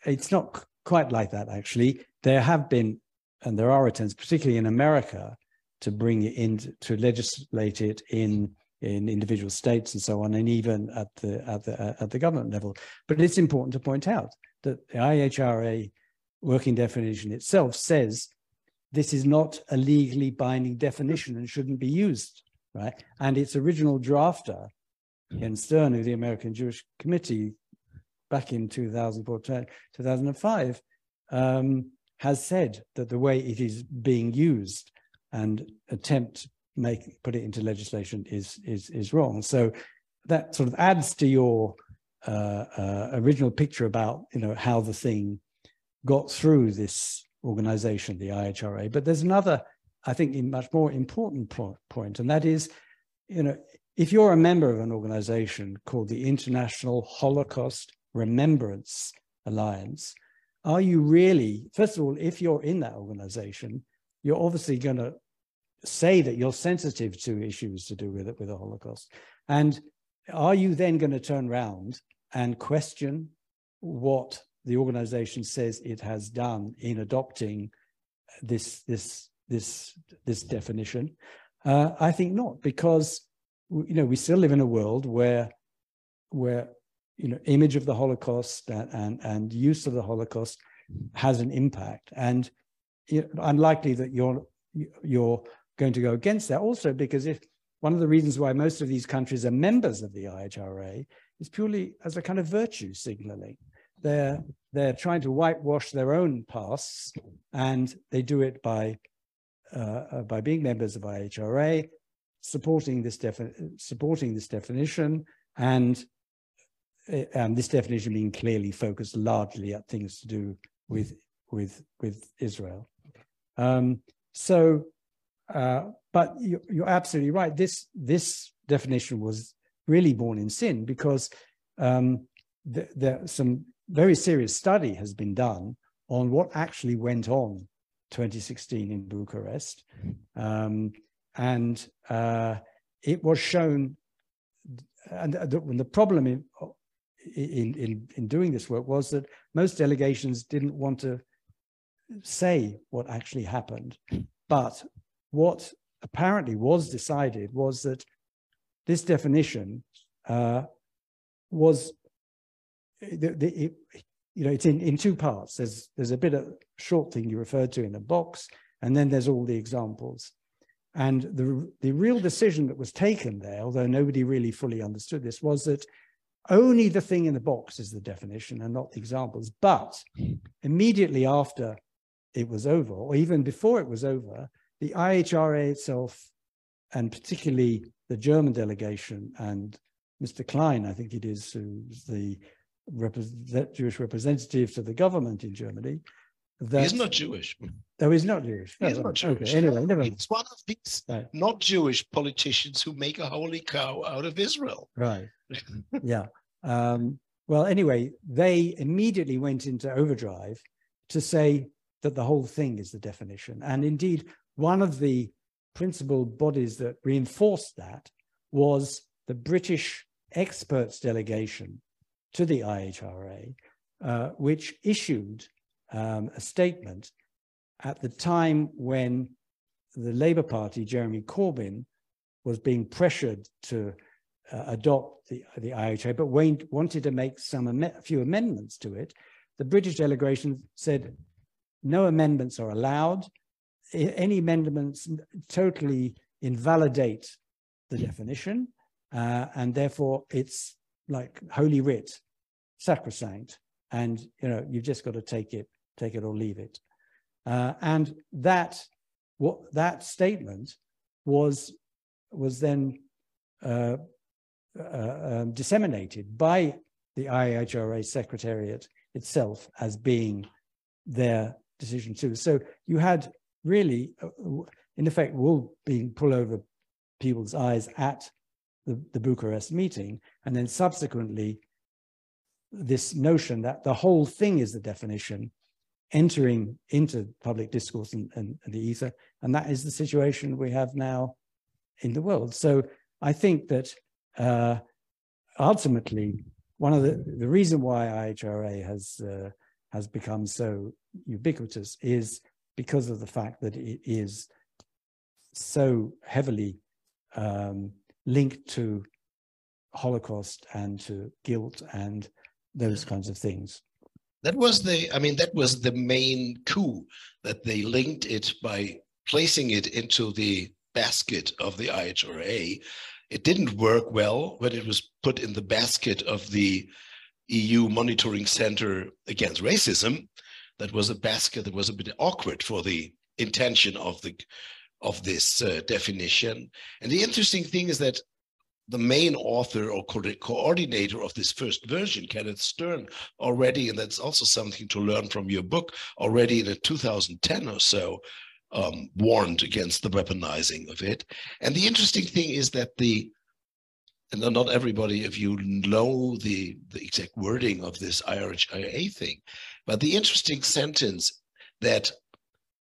it's not quite like that actually. There have been and there are attempts, particularly in America, to bring it in to legislate it in in individual states and so on, and even at the at the at the government level. But it's important to point out that the IHRA working definition itself says this is not a legally binding definition and shouldn't be used, right? And its original drafter, Ken Stern of the American Jewish Committee, back in 2004, 2005, um, has said that the way it is being used and attempt make put it into legislation is is is wrong. So that sort of adds to your uh, uh, original picture about you know how the thing got through this organization, the IHRA. But there's another, I think, much more important point, and that is, you know, if you're a member of an organization called the International Holocaust Remembrance Alliance, are you really, first of all, if you're in that organization, you're obviously going to say that you're sensitive to issues to do with it, with the Holocaust. And are you then going to turn around and question what the organization says it has done in adopting this this this this definition? Uh, I think not, because you know we still live in a world where where you know image of the Holocaust and and, and use of the Holocaust has an impact, and unlikely that you're you're going to go against that. Also, because if one of the reasons why most of these countries are members of the IHRA is purely as a kind of virtue signaling. They're they're trying to whitewash their own pasts, and they do it by uh, uh by being members of IHRA, supporting this supporting this definition, and um, this definition being clearly focused largely at things to do with with with Israel. Um, so uh, but you, are absolutely right. This this definition was really born in sin because um, there some very serious study has been done on what actually went on 2016 in Bucharest, um, and uh, it was shown. And the, the problem in, in in in doing this work was that most delegations didn't want to say what actually happened, but what apparently was decided was that this definition uh, was the, the, it, you know it's in, in two parts. There's there's a bit of short thing you referred to in the box and then there's all the examples. And the the real decision that was taken there although nobody really fully understood this was that only the thing in the box is the definition and not the examples but immediately after it was over or even before it was over the IHRA itself, and particularly the German delegation and Mr. Klein, I think it is, who's the Jewish representative to the government in Germany. That, he's not Jewish. Oh, he's not Jewish. He's not Jewish. Okay. Anyway, never mind. He's one of these right. not Jewish politicians who make a holy cow out of Israel. Right. (laughs) yeah. Um, well, anyway, they immediately went into overdrive to say that the whole thing is the definition. And indeed, one of the principal bodies that reinforced that was the British experts delegation to the IHRA, uh, which issued um, a statement at the time when the Labour Party, Jeremy Corbyn, was being pressured to uh, adopt the, the IHRA, but wanted to make some a few amendments to it. The British delegation said no amendments are allowed. Any amendments totally invalidate the definition, uh, and therefore it's like holy writ, sacrosanct, and you know you've just got to take it, take it or leave it. Uh, and that what that statement was was then uh, uh um, disseminated by the IHRA Secretariat itself as being their decision too. So you had really, uh, in effect, will being pull over people's eyes at the, the Bucharest meeting, and then subsequently this notion that the whole thing is the definition entering into public discourse and, and, and, the ether. And that is the situation we have now in the world. So I think that uh, ultimately, one of the, the reason why IHRA has, uh, has become so ubiquitous is because of the fact that it is so heavily um, linked to Holocaust and to guilt and those kinds of things. That was the, I mean, that was the main coup that they linked it by placing it into the basket of the IHRA. It didn't work well when it was put in the basket of the EU Monitoring Center Against Racism. That was a basket that was a bit awkward for the intention of the of this uh, definition. And the interesting thing is that the main author or co coordinator of this first version, Kenneth Stern, already, and that's also something to learn from your book, already in 2010 or so, um, warned against the weaponizing of it. And the interesting thing is that the and not everybody, if you know the, the exact wording of this IHRA thing, but the interesting sentence that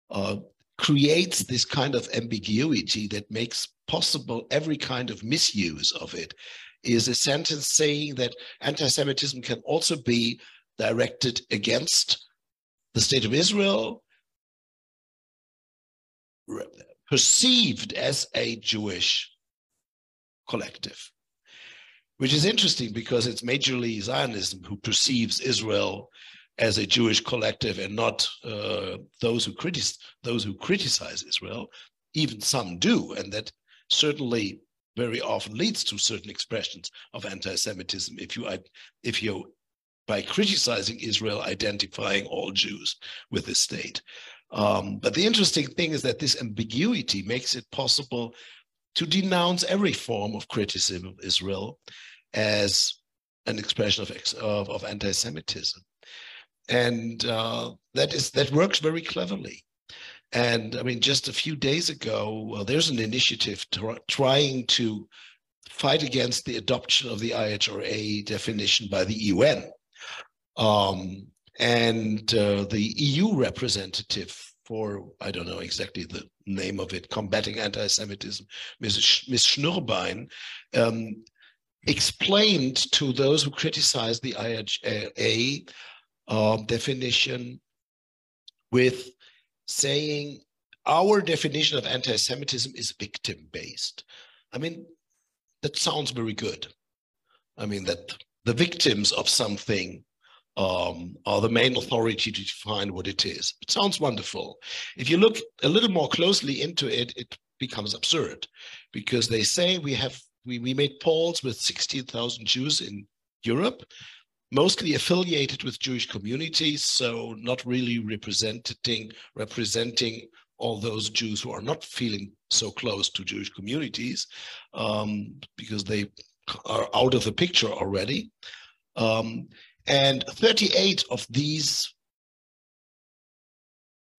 uh, creates this kind of ambiguity that makes possible every kind of misuse of it is a sentence saying that anti-Semitism can also be directed against the state of Israel, perceived as a Jewish collective, which is interesting because it's majorly Zionism who perceives Israel as a Jewish collective and not uh, those who criticize those who criticize Israel. Even some do, and that certainly very often leads to certain expressions of anti-Semitism. If you if you by criticizing Israel, identifying all Jews with the state. Um, but the interesting thing is that this ambiguity makes it possible to denounce every form of criticism of Israel as an expression of, of, of anti-Semitism and uh, that is that works very cleverly. And I mean, just a few days ago, there's an initiative to, trying to fight against the adoption of the IHRA definition by the UN. Um, and uh, the EU representative for, I don't know exactly the name of it, combating anti-Semitism, Ms. Ms. Schnurbein, um, explained to those who criticized the IHRA um, definition with saying our definition of anti Semitism is victim based. I mean, that sounds very good. I mean, that the victims of something um, are the main authority to define what it is. It sounds wonderful. If you look a little more closely into it, it becomes absurd because they say we have we, we made polls with 16,000 Jews in Europe mostly affiliated with Jewish communities, so not really representing representing all those Jews who are not feeling so close to Jewish communities um, because they are out of the picture already. Um, and 38 of these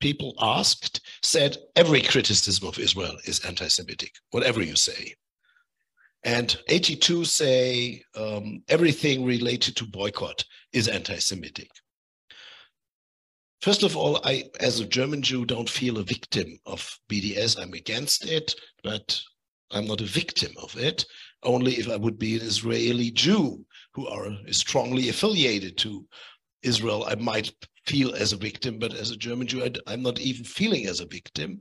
people asked said every criticism of Israel is anti Semitic, whatever you say. And 82 say um, everything related to boycott is anti Semitic. First of all, I, as a German Jew, don't feel a victim of BDS. I'm against it, but I'm not a victim of it. Only if I would be an Israeli Jew who are strongly affiliated to Israel, I might feel as a victim. But as a German Jew, I, I'm not even feeling as a victim.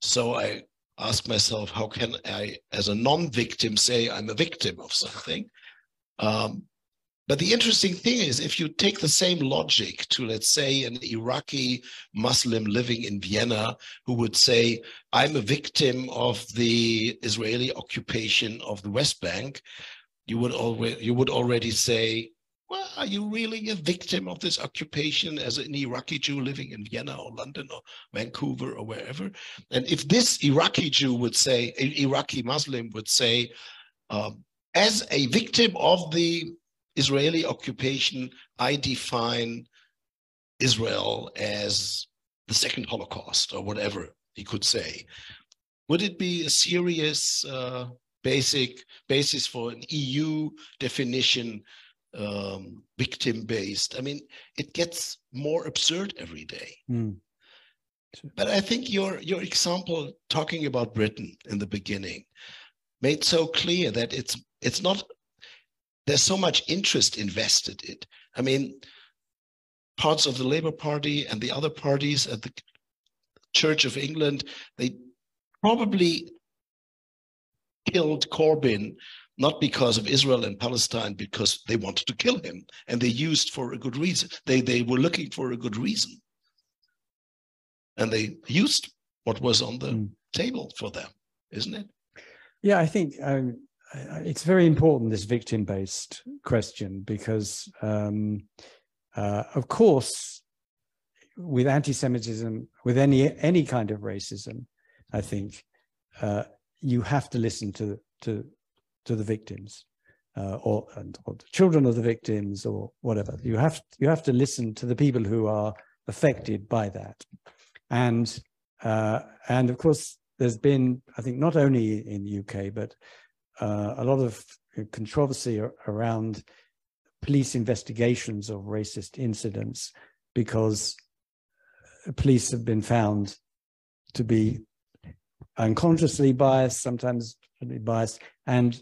So I ask myself, how can I, as a non-victim, say I'm a victim of something? Um, but the interesting thing is, if you take the same logic to, let's say, an Iraqi Muslim living in Vienna who would say, I'm a victim of the Israeli occupation of the West Bank, you would already, you would already say, well, are you really a victim of this occupation as an Iraqi Jew living in Vienna or London or Vancouver or wherever? And if this Iraqi Jew would say, Iraqi Muslim would say, um, as a victim of the Israeli occupation, I define Israel as the second Holocaust or whatever he could say. Would it be a serious uh, basic basis for an EU definition um, victim based. I mean, it gets more absurd every day. Mm. But I think your your example talking about Britain in the beginning made so clear that it's it's not there's so much interest invested in it. I mean, parts of the Labour Party and the other parties at the Church of England, they probably killed Corbyn not because of Israel and Palestine, because they wanted to kill him, and they used for a good reason. They they were looking for a good reason, and they used what was on the Mm. table for them, isn't it? Yeah, I think um, it's very important this victim-based question because, um, uh, of course, with anti-Semitism, with any any kind of racism, I think uh, you have to listen to to to the victims, uh, or and or the children of the victims, or whatever. You have you have to listen to the people who are affected by that, and uh, and of course, there's been, I think, not only in the UK, but uh, a lot of controversy around police investigations of racist incidents because police have been found to be unconsciously biased, sometimes biased, and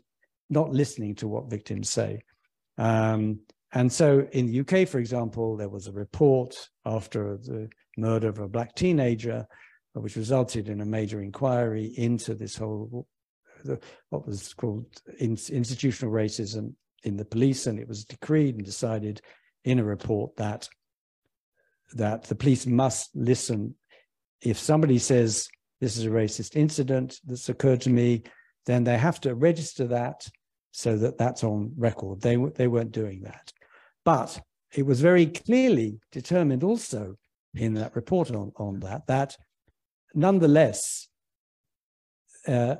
not listening to what victims say. Um, and so in the UK, for example, there was a report after the murder of a black teenager, which resulted in a major inquiry into this whole, what was called in, institutional racism in the police. And it was decreed and decided in a report that that the police must listen. If somebody says this is a racist incident that's occurred to me, then they have to register that so that that's on record. They, they weren't doing that. But it was very clearly determined also in that report on, on that, that nonetheless, uh,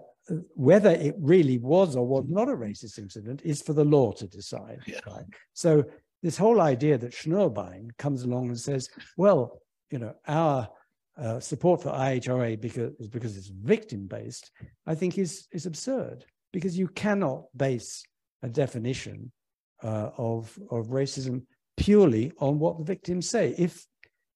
whether it really was or was not a racist incident is for the law to decide. Yeah. Right? So this whole idea that Schnurbein comes along and says, well, you know, our uh, support for IHRA because, is because it's victim-based, I think is, is absurd because you cannot base a definition uh, of, of racism purely on what the victims say. If,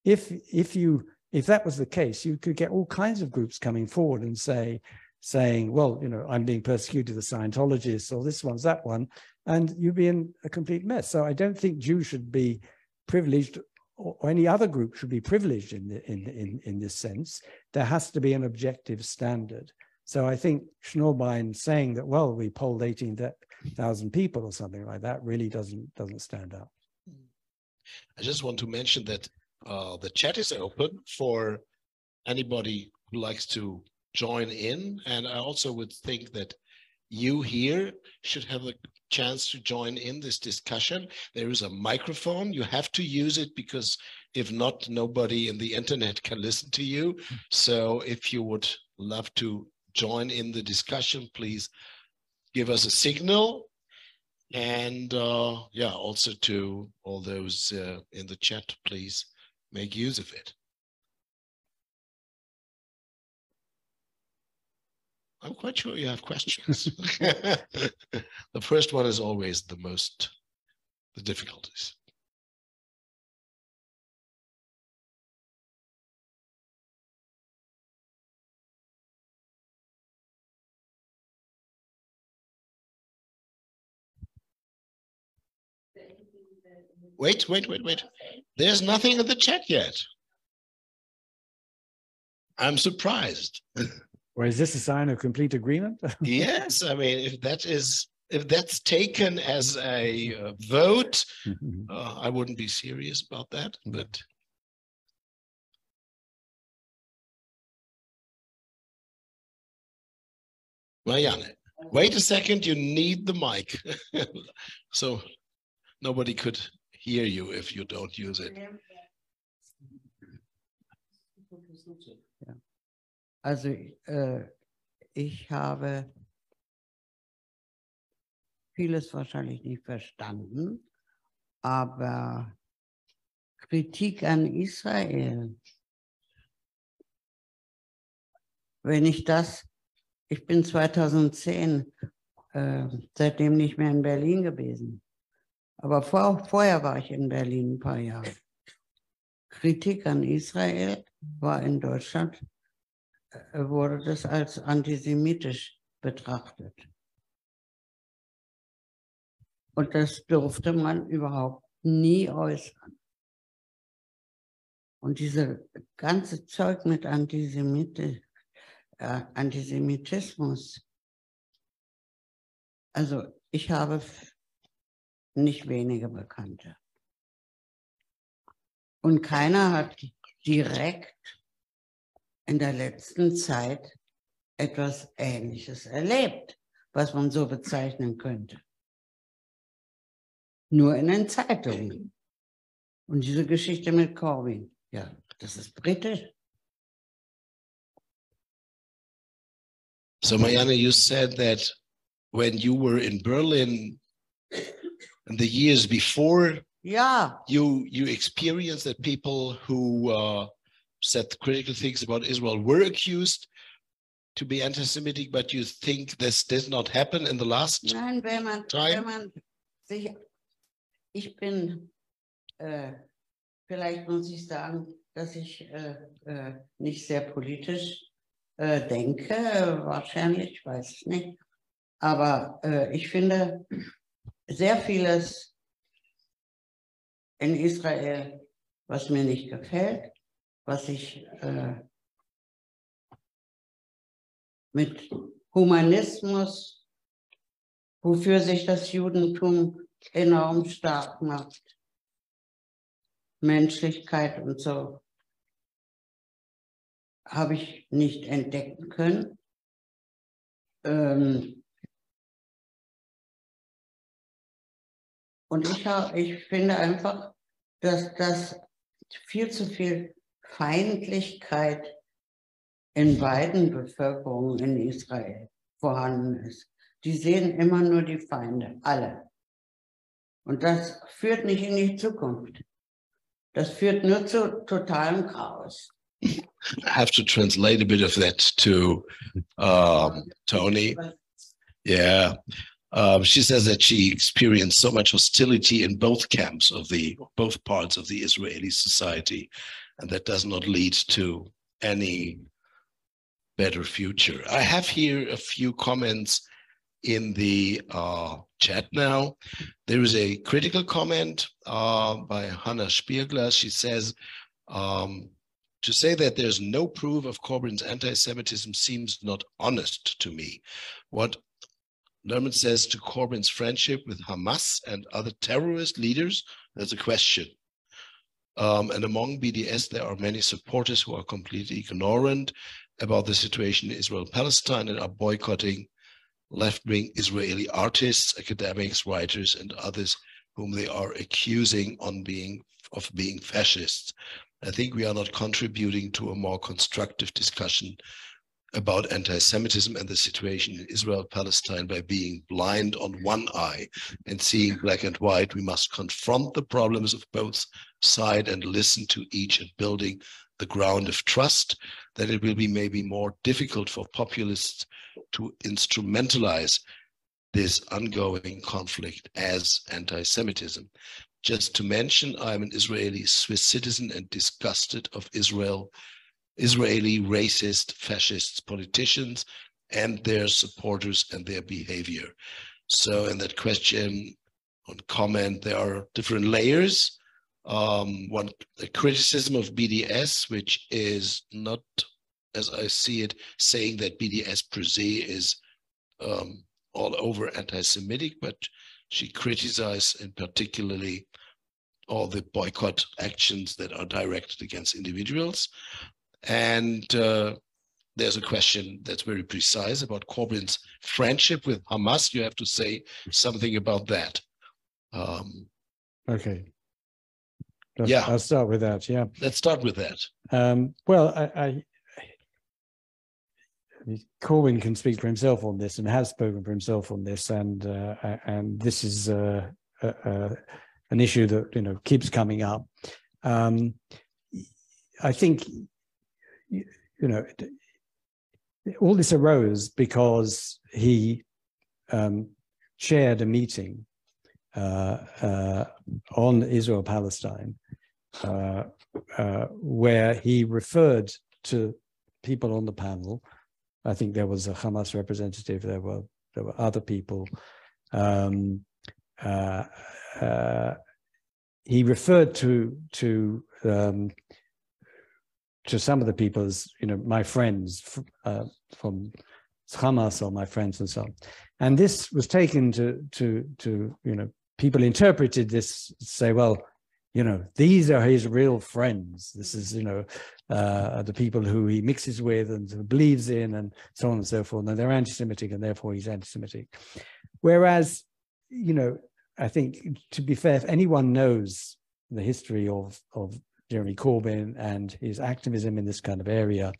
if, if, you, if that was the case, you could get all kinds of groups coming forward and say, saying, well, you know, I'm being persecuted, the Scientologists, or this one's that one, and you'd be in a complete mess. So I don't think Jews should be privileged or, any other group should be privileged in, the, in, in, in this sense. There has to be an objective standard. So I think Schnurbein saying that, well, we polled 18,000 people or something like that really doesn't, doesn't stand up. I just want to mention that uh, the chat is open for anybody who likes to join in. And I also would think that you here should have a chance to join in this discussion. There is a microphone. You have to use it because if not, nobody in the internet can listen to you. So if you would love to join in the discussion, please give us a signal. And uh, yeah, also to all those uh, in the chat, please make use of it. I'm quite sure you have questions. (laughs) (laughs) the first one is always the most, the difficulties. Wait, wait, wait, wait. There's nothing in the chat yet. I'm surprised. (laughs) Or is this a sign of complete agreement? (laughs) yes, I mean, if that is if that's taken as a uh, vote, (laughs) uh, I wouldn't be serious about that. But Marianne, wait a second. You need the mic, so nobody could hear you if you don't use it. Also äh, ich habe vieles wahrscheinlich nicht verstanden, aber Kritik an Israel, wenn ich das, ich bin 2010 äh, seitdem nicht mehr in Berlin gewesen, aber vor, vorher war ich in Berlin ein paar Jahre. Kritik an Israel war in Deutschland äh, wurde das als antisemitisch betrachtet. Und das durfte man überhaupt nie äußern. Und diese ganze Zeug mit Antisemiti äh, Antisemitismus, Also ich habe nicht wenige Bekannte. Und keiner hat direkt in der letzten Zeit etwas Ähnliches erlebt, was man so bezeichnen könnte. Nur in den Zeitungen. Und diese Geschichte mit Corbyn, ja, das ist britisch. So Marianne, you said that when you were in Berlin in the years before, Ja, you you experienced that people who uh, said critical things about Israel were accused to be anti-Semitic, but you think this did not happen in the last? Nein, wenn man, Time? wenn man sich, ich bin, äh, vielleicht muss ich sagen, dass ich äh, äh, nicht sehr politisch äh, denke, wahrscheinlich, ich weiß es nicht. Aber äh, ich finde sehr vieles in Israel, was mir nicht gefällt, was ich äh, mit Humanismus wofür sich das Judentum enorm stark macht. Menschlichkeit und so habe ich nicht entdecken können. Ähm und ich, hab, ich finde einfach, dass das viel zu viel Feindlichkeit in beiden Bevölkerungen in Israel vorhanden ist. Die sehen immer nur die Feinde, alle. Und das führt nicht in die Zukunft. Das führt nur zu totalem Chaos. I have to translate a bit of that to um, Tony. Yeah. Um, she says that she experienced so much hostility in both camps of the both parts of the Israeli society, and that does not lead to any better future. I have here a few comments in the uh, chat now. There is a critical comment uh, by Hannah Spiegler. She says, um, to say that there's no proof of Corbyn's anti-Semitism seems not honest to me. What Lerman says to Corbyn's friendship with Hamas and other terrorist leaders, there's a question. Um, and among BDS, there are many supporters who are completely ignorant about the situation in Israel Palestine and are boycotting left wing Israeli artists, academics, writers, and others whom they are accusing on being of being fascists. I think we are not contributing to a more constructive discussion about anti-Semitism and the situation in Israel Palestine by being blind on one eye and seeing black and white. We must confront the problems of both side and listen to each and building the ground of trust that it will be maybe more difficult for populists to instrumentalize this ongoing conflict as anti-Semitism. Just to mention, I'm an Israeli Swiss citizen and disgusted of Israel, Israeli racist, fascist politicians and their supporters and their behavior. So in that question on comment, there are different layers. Um, one a criticism of BDS, which is not, as I see it, saying that BDS per se is um, all over anti-Semitic, but she criticized in particularly all the boycott actions that are directed against individuals. And uh, there's a question that's very precise about Corbyn's friendship with Hamas. You have to say something about that. Um, Okay. Let's- Yeah. I'll start with that. Yeah. let's start with that. Um, well, I, I, Corbyn can speak for himself on this and has spoken for himself on this, and uh, and this is uh, an issue that you know keeps coming up. Um, I think you you know all this arose because he um, chaired a meeting uh, uh, on Israel Palestine uh, uh, where he referred to people on the panel. I think there was a Hamas representative. There were there were other people. Um, uh, uh, he referred to to um, to some of the people as you know my friends uh, from Hamas or my friends and so on. And this was taken to, to, to, you know, people interpreted this, say, well, you know, these are his real friends. This is, you know, uh, the people who he mixes with and believes in and so on and so forth. And they're anti-Semitic and therefore he's anti-Semitic. Whereas, you know, I think to be fair, if anyone knows the history of, of Jeremy Corbyn and his activism in this kind of area,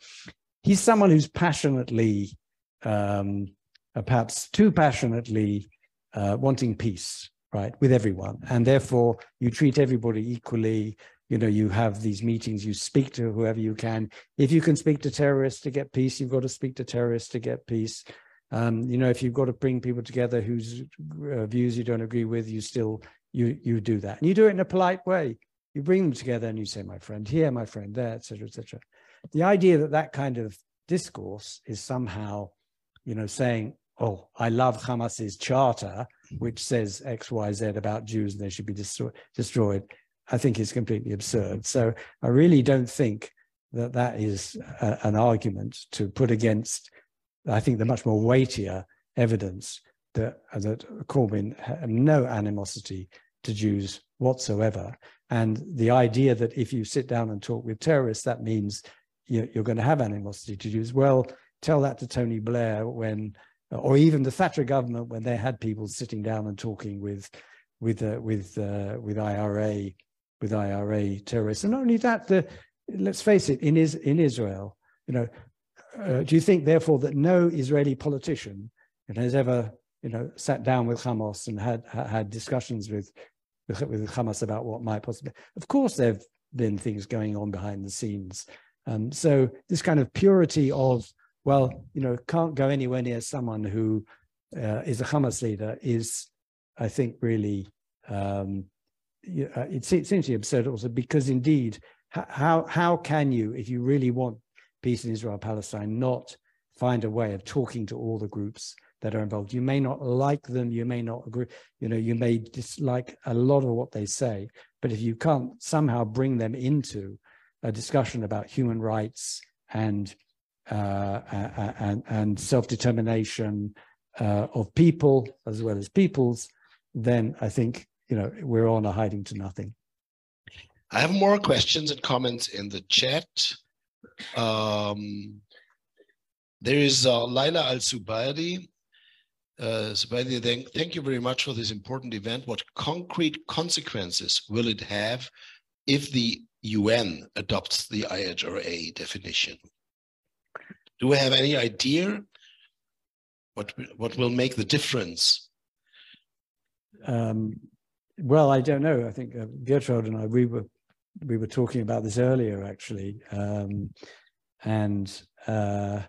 he's someone who's passionately, um, uh, perhaps too passionately uh, wanting peace right, with everyone. And therefore, you treat everybody equally. You know, you have these meetings, you speak to whoever you can. If you can speak to terrorists to get peace, you've got to speak to terrorists to get peace. Um, you know, if you've got to bring people together whose uh, views you don't agree with, you still you you do that, and you do it in a polite way. You bring them together and you say, "My friend here, my friend there," etc., etc. The idea that that kind of discourse is somehow, you know, saying, "Oh, I love Hamas's charter," which says X, Y, Z about Jews and they should be destroy- destroyed, I think is completely absurd. So I really don't think that that is a, an argument to put against, I think, the much more weightier evidence that, that Corbyn had no animosity to Jews whatsoever. And the idea that if you sit down and talk with terrorists, that means you're, going to have animosity to Jews. Well, tell that to Tony Blair when or even the Thatcher government when they had people sitting down and talking with with uh, with uh, with IRA with IRA terrorists. And not only that, the let's face it, in is in Israel, you know, uh, do you think therefore that no Israeli politician has ever you know sat down with Hamas and had had discussions with with, with Hamas about what might possibly? Of course, there've been things going on behind the scenes. Um, so this kind of purity of well, you know, can't go anywhere near someone who uh, is a Hamas leader is, I think, really, um, uh, to be absurd also because indeed, how, how can you, if you really want peace in Israel Palestine, not find a way of talking to all the groups that are involved? You may not like them, you may not agree, you know, you may dislike a lot of what they say, but if you can't somehow bring them into a discussion about human rights and uh, and, and self-determination uh, of people as well as peoples, then I think you know we're on a hiding to nothing. I have more questions and comments in the chat. Um, there is uh, Laila Al Subaidi. Uh, thank, thank you very much for this important event. What concrete consequences will it have if the UN adopts the IHRA definition? Do we have any idea what what will make the difference? Um, well, I don't know. I think uh, Gertrude and I we were we were talking about this earlier actually, um, and uh,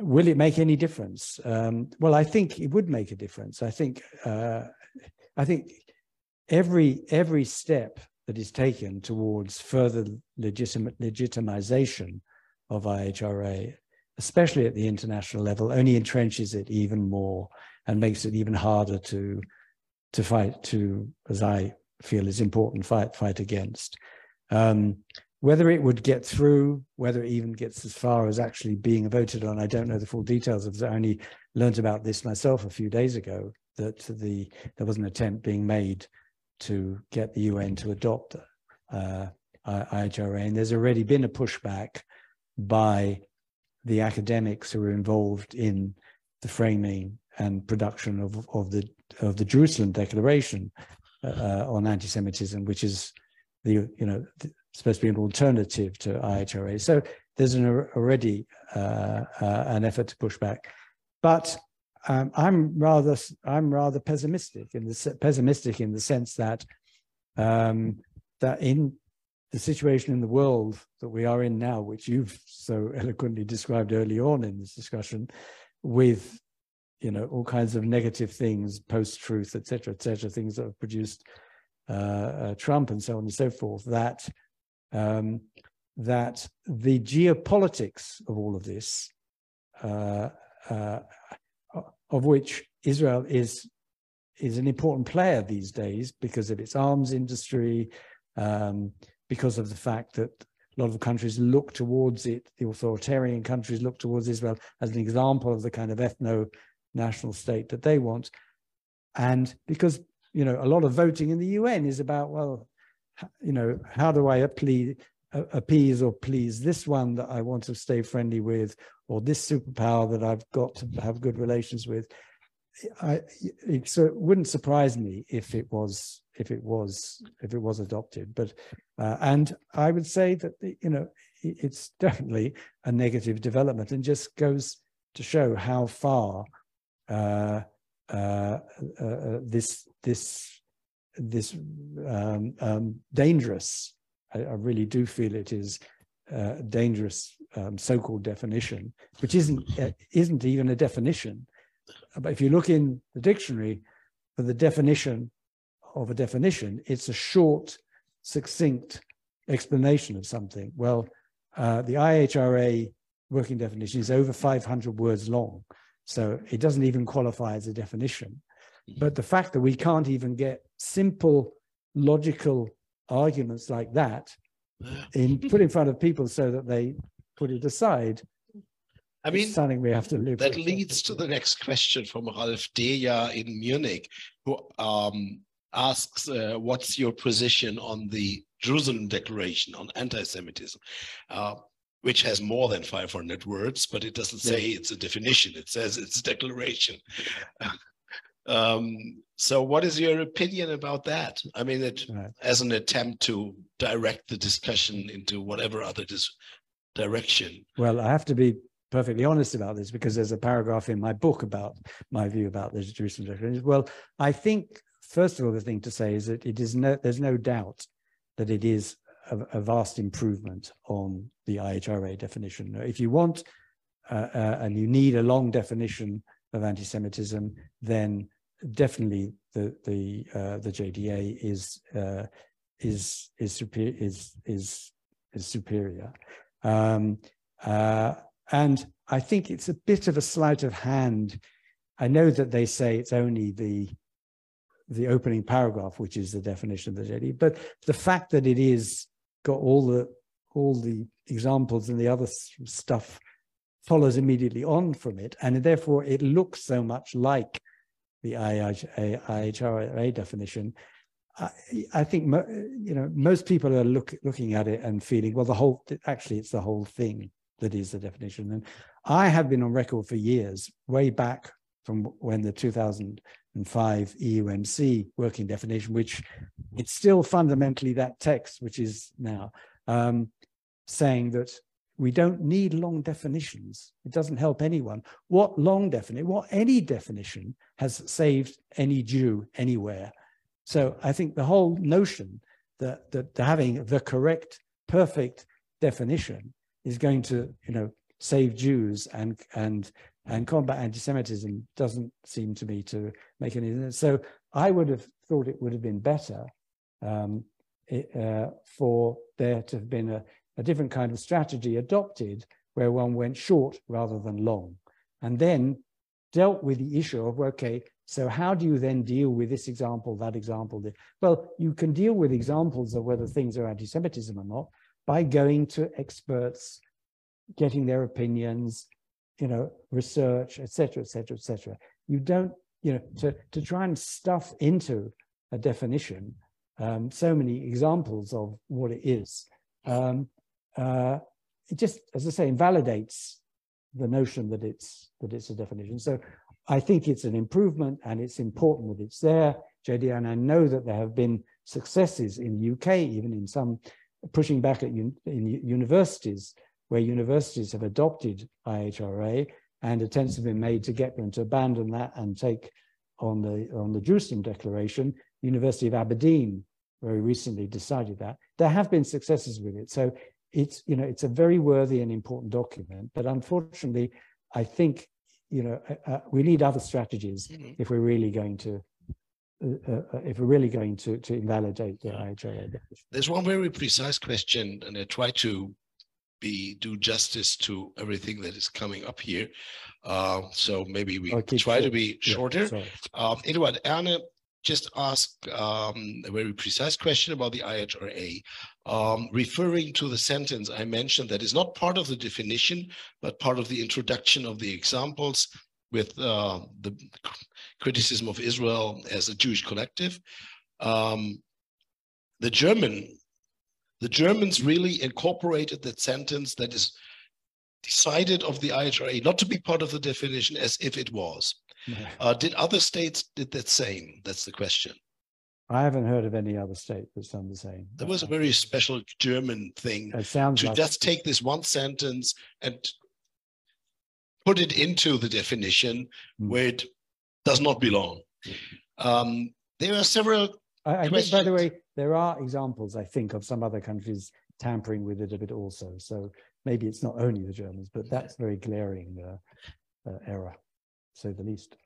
will it make any difference? Um, well, I think it would make a difference. I think uh, I think every every step that is taken towards further legitimate legitimization of IHRA, especially at the international level, only entrenches it even more and makes it even harder to to fight to, as I feel is important, fight fight against. Um, whether it would get through, whether it even gets as far as actually being voted on, I don't know the full details of it. I only learned about this myself a few days ago that the there was an attempt being made to get the UN to adopt uh, IHRA, and there's already been a pushback by the academics who are involved in the framing and production of, of the of the Jerusalem Declaration uh, on anti-Semitism, which is the you know supposed to be an alternative to IHRA. So there's an already uh, uh, an effort to push back, but um, I'm rather I'm rather pessimistic in the pessimistic in the sense that um, that in the situation in the world that we are in now, which you've so eloquently described early on in this discussion, with you know all kinds of negative things, post-truth, etc., etc., things that have produced uh, uh, Trump and so on and so forth. That um, that the geopolitics of all of this, uh, uh of which Israel is is an important player these days because of its arms industry. Um, because of the fact that a lot of countries look towards it. The authoritarian countries look towards Israel as an example of the kind of ethno national state that they want. And because, you know, a lot of voting in the UN is about, well, you know, how do I appease, appease or please this one that I want to stay friendly with, or this superpower that I've got to have good relations with. I, it, so it wouldn't surprise me if it was if it was if it was adopted. But uh, and I would say that you know it's definitely a negative development and just goes to show how far uh, uh, uh, uh this this this um, um, dangerous. I, I, really do feel it is uh, dangerous um, so-called definition, which isn't isn't even a definition. But if you look in the dictionary for the definition of a definition, it's a short, succinct explanation of something. Well, uh, the IHRA working definition is over 500 words long, so it doesn't even qualify as a definition. But the fact that we can't even get simple, logical arguments like that in put in front of people so that they put it aside I mean, it's something we have to live that with. leads to the next question from Ralf Deja in Munich, who um, asks, uh, what's your position on the Jerusalem Declaration on anti-Semitism? Uh, which has more than 500 words, but it doesn't say it's a definition. It says it's a declaration. Um, so what is your opinion about that? I mean, it, right. as an attempt to direct the discussion into whatever other direction. Well, I have to be perfectly honest about this because there's a paragraph in my book about my view about the Jerusalem Declaration. Well, I think first of all, the thing to say is that it is no, there's no doubt that it is a, a vast improvement on the IHRA definition. If you want uh, uh, and you need a long definition of anti-Semitism, then definitely the the uh, the JDA is uh, is is superior is is is superior. Um, uh, and I think it's a bit of a sleight of hand. I know that they say it's only the the opening paragraph, which is the definition of the JDA, But the fact that it is got all the all the examples and the other stuff follows immediately on from it, and therefore it looks so much like the IHRA definition. I, I think you know most people are look, looking at it and feeling well the whole actually it's the whole thing that is the definition and I have been on record for years way back from when the 2005 EUMC working definition, which it's still fundamentally that text, which is now um, saying that we don't need long definitions. It doesn't help anyone. What long definition, what any definition has saved any Jew anywhere. So I think the whole notion that, that having the correct, perfect definition is going to, you know, save Jews and and and combat anti-Semitism doesn't seem to me to make any sense. So I would have thought it would have been better um, it, uh, for there to have been a, a, different kind of strategy adopted where one went short rather than long, and then dealt with the issue of okay, so how do you then deal with this example, that example? Well, you can deal with examples of whether things are anti-Semitism or not by going to experts, getting their opinions, you know, research, etc., etc., etc. You don't, you know, to, to try and stuff into a definition um, so many examples of what it is. Um, uh, it just, as I say, invalidates the notion that it's that it's a definition. So I think it's an improvement, and it's important that it's there, JD. And I know that there have been successes in the UK, even in some pushing back at un, in universities where universities have adopted IHRA and attempts have been made to get them to abandon that and take on the on the Jerusalem Declaration. University of Aberdeen very recently decided that. There have been successes with it. So it's you know it's a very worthy and important document, but unfortunately, I think you know uh, uh we need other strategies mm -hmm. if we're really going to uh, uh, if we're really going to to invalidate the IHRA. There's one very precise question, and I try to be do justice to everything that is coming up here. Uh, so maybe we try short. to be shorter. Yeah, um, anyway, Erne just ask um, a very precise question about the IHRA, um, referring to the sentence I mentioned that is not part of the definition, but part of the introduction of the examples with uh, the criticism of Israel as a Jewish collective. Um, the German, the Germans really incorporated that sentence that is decided of the IHRA not to be part of the definition as if it was. Uh, did other states did that same? That's the question. I haven't heard of any other state that's done the same. There was a very special German thing It sounds to like just take this one sentence and put it into the definition Mm. where it does not belong. Um, there are several. I, I think, by the way, there are examples, I think, of some other countries tampering with it a bit also. So maybe it's not only the Germans, but that's very glaring uh, uh, error, to say the least.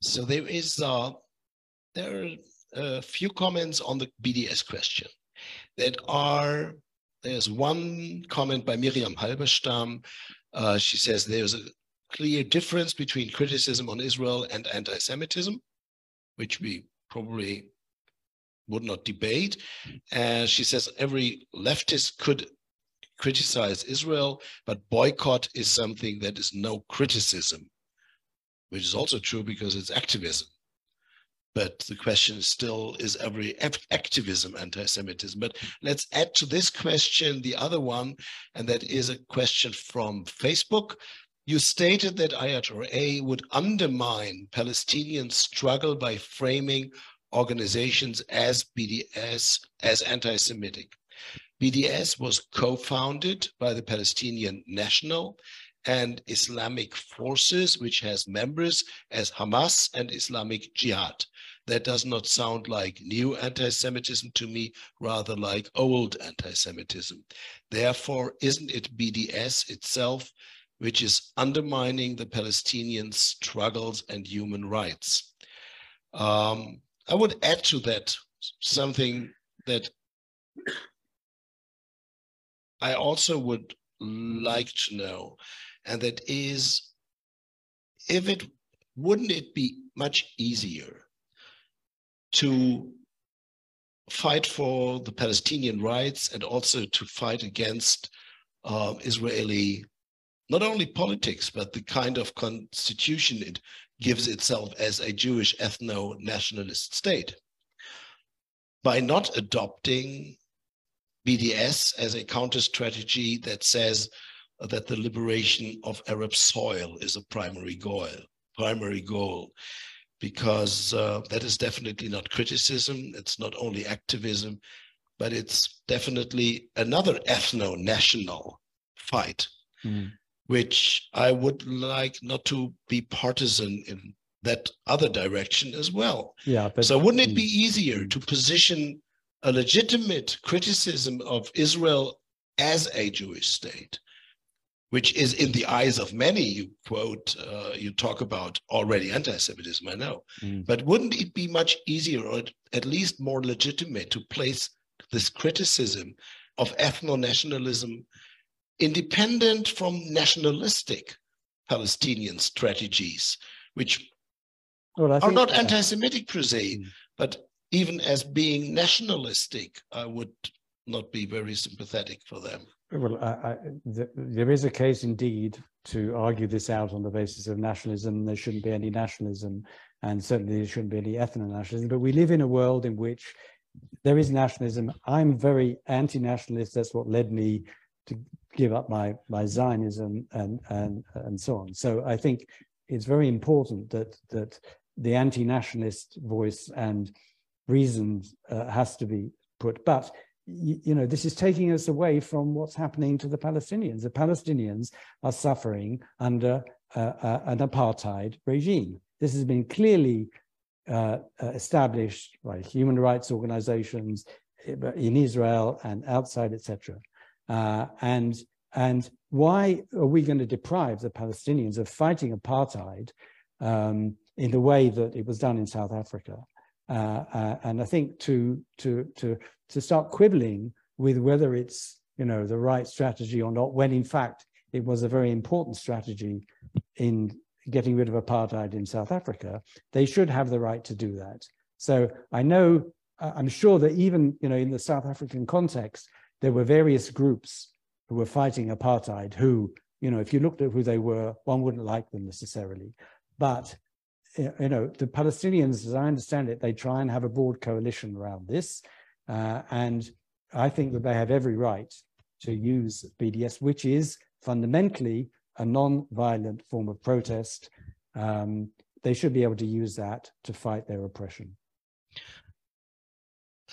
So there is uh, there are a few comments on the BDS question that are. There's one comment by Miriam Halberstam. Uh, she says there's a clear difference between criticism on Israel and anti-Semitism, which we probably would not debate. And she says every leftist could criticize Israel, but boycott is something that is no criticism, which is also true because it's activism. But the question is still is every activism anti Semitism? But hmm. let's add to this question the other one, and that is a question from Facebook. You stated that IHRA would undermine Palestinian struggle by framing organizations as BDS as anti Semitic. BDS was co founded by the Palestinian National and Islamic Forces, which has members as Hamas and Islamic Jihad. That does not sound like new anti Semitism to me, rather like old anti Semitism. Therefore, isn't it BDS itself which is undermining the Palestinian struggles and human rights? Um, I would add to that something that I also would like to know, and that is if it wouldn't it be much easier to fight for the Palestinian rights and also to fight against um, Israeli, not only politics, but the kind of constitution it gives itself as a Jewish ethno nationalist state? By not adopting BDS as a counter strategy that says that the liberation of Arab soil is a primary goal, primary goal, because uh, that is definitely not criticism. It's not only activism, but it's definitely another ethno-national fight, Mm. which I would like not to be partisan in that other direction as well. Yeah, but so wouldn't it be easier to position a legitimate criticism of Israel as a Jewish state, which is in the eyes of many, you quote, uh, you talk about already anti-Semitism, I know, Mm. but wouldn't it be much easier or at least more legitimate to place this criticism of ethno-nationalism independent from nationalistic Palestinian strategies, which well, are think, not uh, anti-Semitic per se, Mm. but even as being nationalistic, I would not be very sympathetic for them. Well, I, I, th- there is a case indeed to argue this out on the basis of nationalism. There shouldn't be any nationalism, and certainly there shouldn't be any ethno-nationalism. But we live in a world in which there is nationalism. I'm very anti-nationalist. That's what led me to give up my my Zionism and and and so on. So I think it's very important that that the anti-nationalist voice and reasons uh, has to be put. But y- you know, this is taking us away from what's happening to the Palestinians. The Palestinians are suffering under uh, uh, an apartheid regime. This has been clearly uh, uh, established by human rights organizations in Israel and outside, etc. Uh, and and why are we going to deprive the Palestinians of fighting apartheid um, in the way that it was done in South Africa? Uh, uh, and I think to to to to start quibbling with whether it's you know the right strategy or not, when in fact it was a very important strategy in getting rid of apartheid in South Africa, they should have the right to do that. So I know, I'm sure that even you know in the South African context, there were various groups who were fighting apartheid who, you know, if you looked at who they were, one wouldn't like them necessarily. But you know, the Palestinians, as I understand it, they try and have a broad coalition around this. Uh, and I think that they have every right to use BDS, which is fundamentally a non-violent form of protest. Um, they should be able to use that to fight their oppression.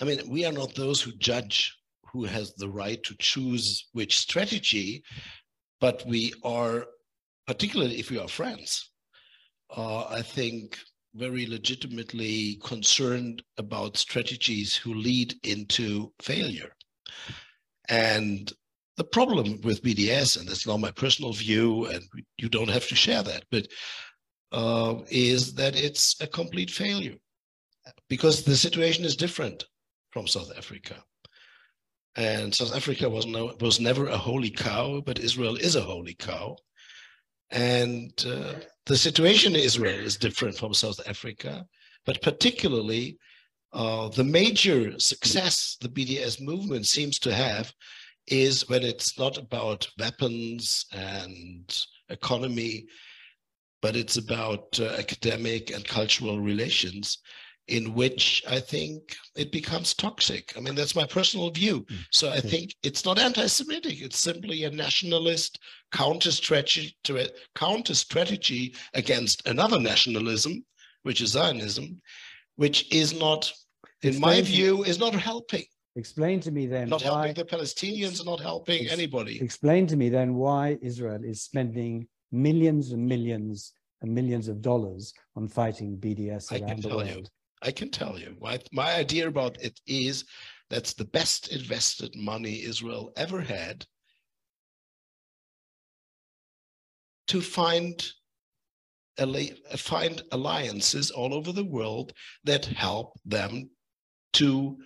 I mean, we are not those who judge who has the right to choose which strategy, but we are, particularly if we are friends, uh, I think very legitimately concerned about strategies who lead into failure. And the problem with BDS, and that's not my personal view, and you don't have to share that, but uh, is that it's a complete failure because the situation is different from South Africa. And South Africa was no, was never a holy cow, but Israel is a holy cow. And uh, the situation in Israel is different from South Africa, but particularly uh, the major success the BDS movement seems to have is when it's not about weapons and economy, but it's about uh, academic and cultural relations in which I think it becomes toxic. I mean, that's my personal view. Mm. So I think it's not anti-Semitic. It's simply a nationalist counter strategy, counter strategy against another nationalism, which is Zionism, which is not, in Explain my view, is not helping. Explain to me then not why, helping the Palestinians, not helping ex, anybody. Explain to me then why Israel is spending millions and millions and millions of dollars on fighting BDS around the world. You. I can tell you. My, my idea about it is that's the best invested money Israel ever had to find find alliances all over the world that help them to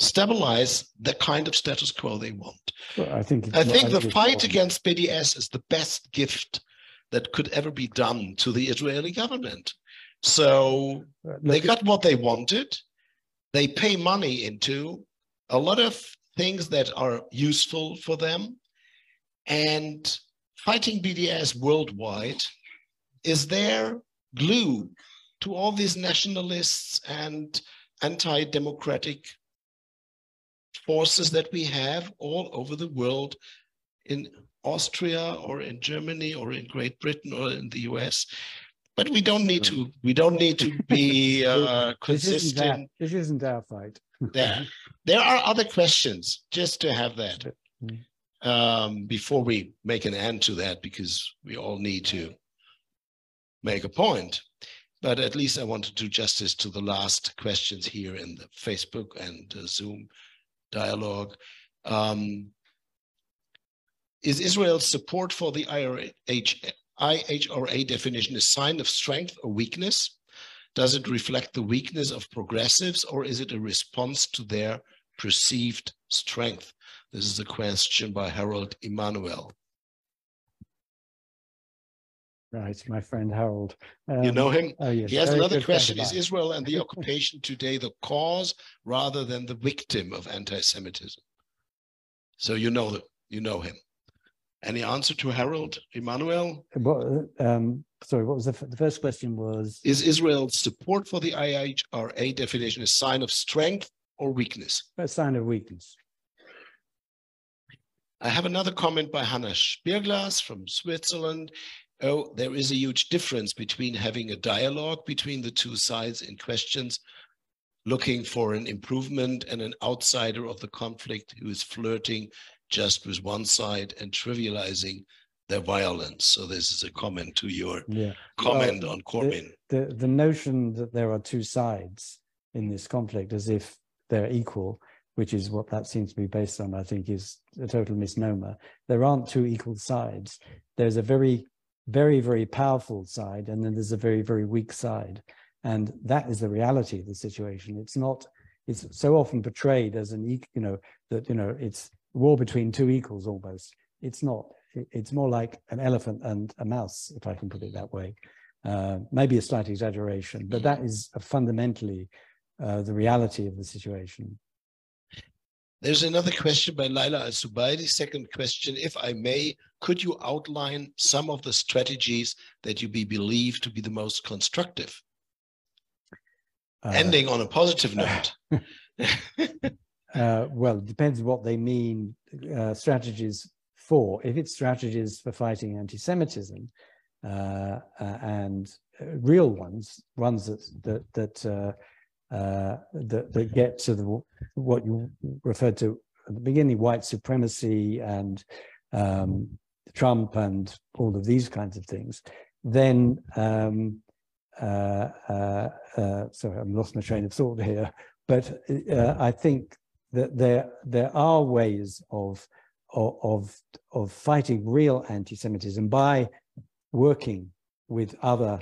stabilize the kind of status quo they want. Well, I think I think the fight against BDS is the best gift that could ever be done to the Israeli government. So uh, they got what they wanted. They pay money into a lot of things that are useful for them. And fighting BDS worldwide is their glue to all these nationalists and anti democratic forces that we have all over the world in Austria or in Germany or in Great Britain or in the US but we don't need to we don't need to be (laughs) uh, consistent this isn't, our fight. (laughs) There there are other questions just to have that mm-hmm. um, before we make an end to that because we all need to make a point. But at least i want to do justice to the last questions here in the facebook and uh, zoom dialogue. Um, is israel's support for the IRH, IHRA definition a sign of strength or weakness? Does it reflect the weakness of progressives or is it a response to their perceived strength? This is a question by Harold Emanuel. Right, my friend Harold. Um, you know him? Oh, yes. He has another question. Is Israel and the occupation today the cause rather than the victim of anti-Semitism? So you know that you know him. Any answer to Harold Emmanuel? What, um, sorry, what was the, the first question was? Is Israel's support for the IHRA definition a sign of strength or weakness? A sign of weakness. I have another comment by Hannah Spierglas from Switzerland. Oh, there is a huge difference between having a dialogue between the two sides in questions, looking for an improvement, and an outsider of the conflict who is flirting just with one side and trivializing their violence. So this is a comment to your yeah. comment well, on Corbyn. The, the, the notion that there are two sides in this conflict as if they're equal, which is what that seems to be based on, I think is a total misnomer. There aren't two equal sides. There's a very, very, very powerful side, and then there's a very, very weak side. And that is the reality of the situation. It's not, it's so often portrayed as an, you know, that, you know, it's war between two equals almost. It's not. it's more like an elephant and a mouse, if I can put it that way. Uh, maybe a slight exaggeration, but that is fundamentally uh, the reality of the situation. There's another question by Laila Al Subaidi. Second question, if I may, could you outline some of the strategies that you be believe to be the most constructive? Uh, Ending on a positive note. (laughs) (laughs) Uh, well, it depends what they mean uh, strategies for. If it's strategies for fighting anti-Semitism uh, uh, and uh, real ones, ones that that that, uh, that that get to the what you referred to at the beginning, white supremacy and um, Trump and all of these kinds of things, then um, sorry, I've lost my train of thought here. But I think that there there are ways of of of, fighting real anti-Semitism by working with other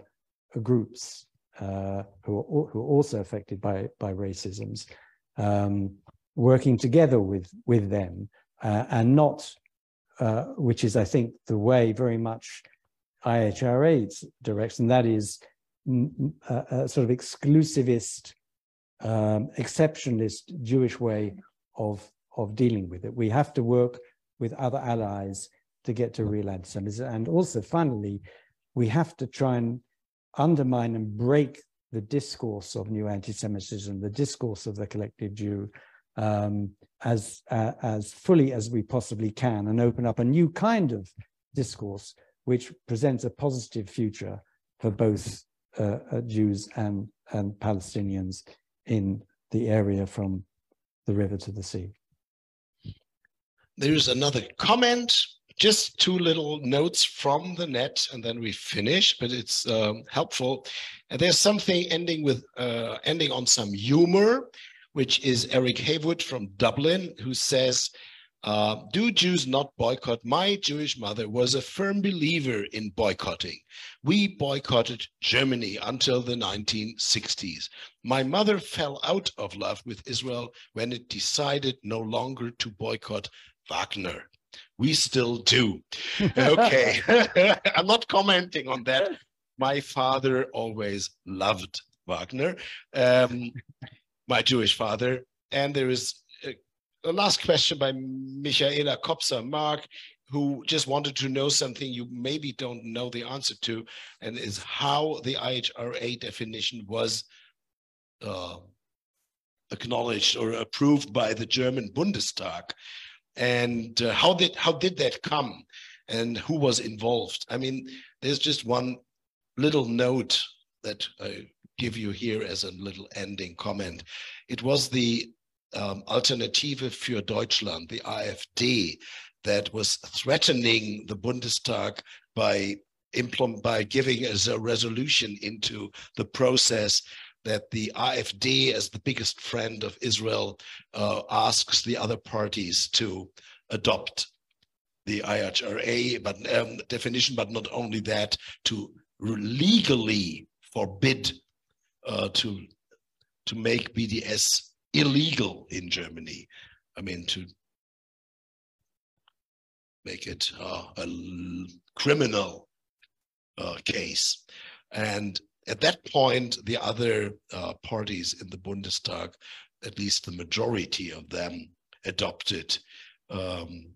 groups uh, who are who are also affected by by racisms, um, working together with with them uh, and not, uh, which is I think the way very much IHRA directs, and that is mm, mm, a, a sort of exclusivist um, exceptionalist Jewish way of of dealing with it. We have to work with other allies to get to real anti-Semitism, and also finally, we have to try and undermine and break the discourse of new anti-Semitism, the discourse of the collective Jew, um, as uh, as fully as we possibly can, and open up a new kind of discourse which presents a positive future for both uh, uh, Jews and and Palestinians in the area from the river to the sea. There's another comment, just two little notes from the net, and then we finish, but it's um, helpful. And there's something ending with uh, ending on some humor, which is Eric Haywood from Dublin, who says, uh, do Jews not boycott? My Jewish mother was a firm believer in boycotting. We boycotted Germany until the 1960s. My mother fell out of love with Israel when it decided no longer to boycott Wagner. We still do. (laughs) Okay. (laughs) I'm not commenting on that. My father always loved Wagner, um, my Jewish father. And there is a, last question by Michaela Kopser Mark, who just wanted to know something you maybe don't know the answer to, and is how the IHRA definition was uh, acknowledged or approved by the German Bundestag. And uh, how did how did that come and who was involved? I mean there's just one little note that i give you here as a little ending comment. It was the um, alternative für deutschland the afd that was threatening the bundestag by by giving as a resolution into the process that the AfD, as the biggest friend of Israel, uh, asks the other parties to adopt the IHRA but, um, definition, but not only that, to legally forbid uh, to to make BDS illegal in Germany. I mean, to make it uh, a criminal uh, case. And at that point, the other uh, parties in the Bundestag, at least the majority of them, adopted um,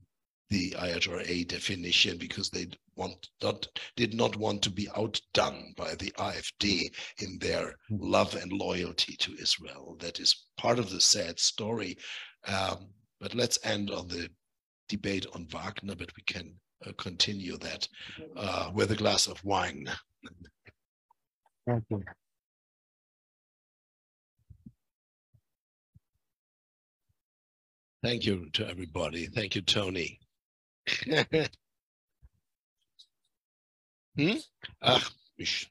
the IHRA definition because they want not did not want to be outdone by the AfD in their love and loyalty to Israel. That is part of the sad story. Um, but let's end on the debate on Wagner, but we can uh, continue that uh, with a glass of wine. Thank you. Thank you to everybody. Thank you, Tony. (laughs) hmm? Ach, ich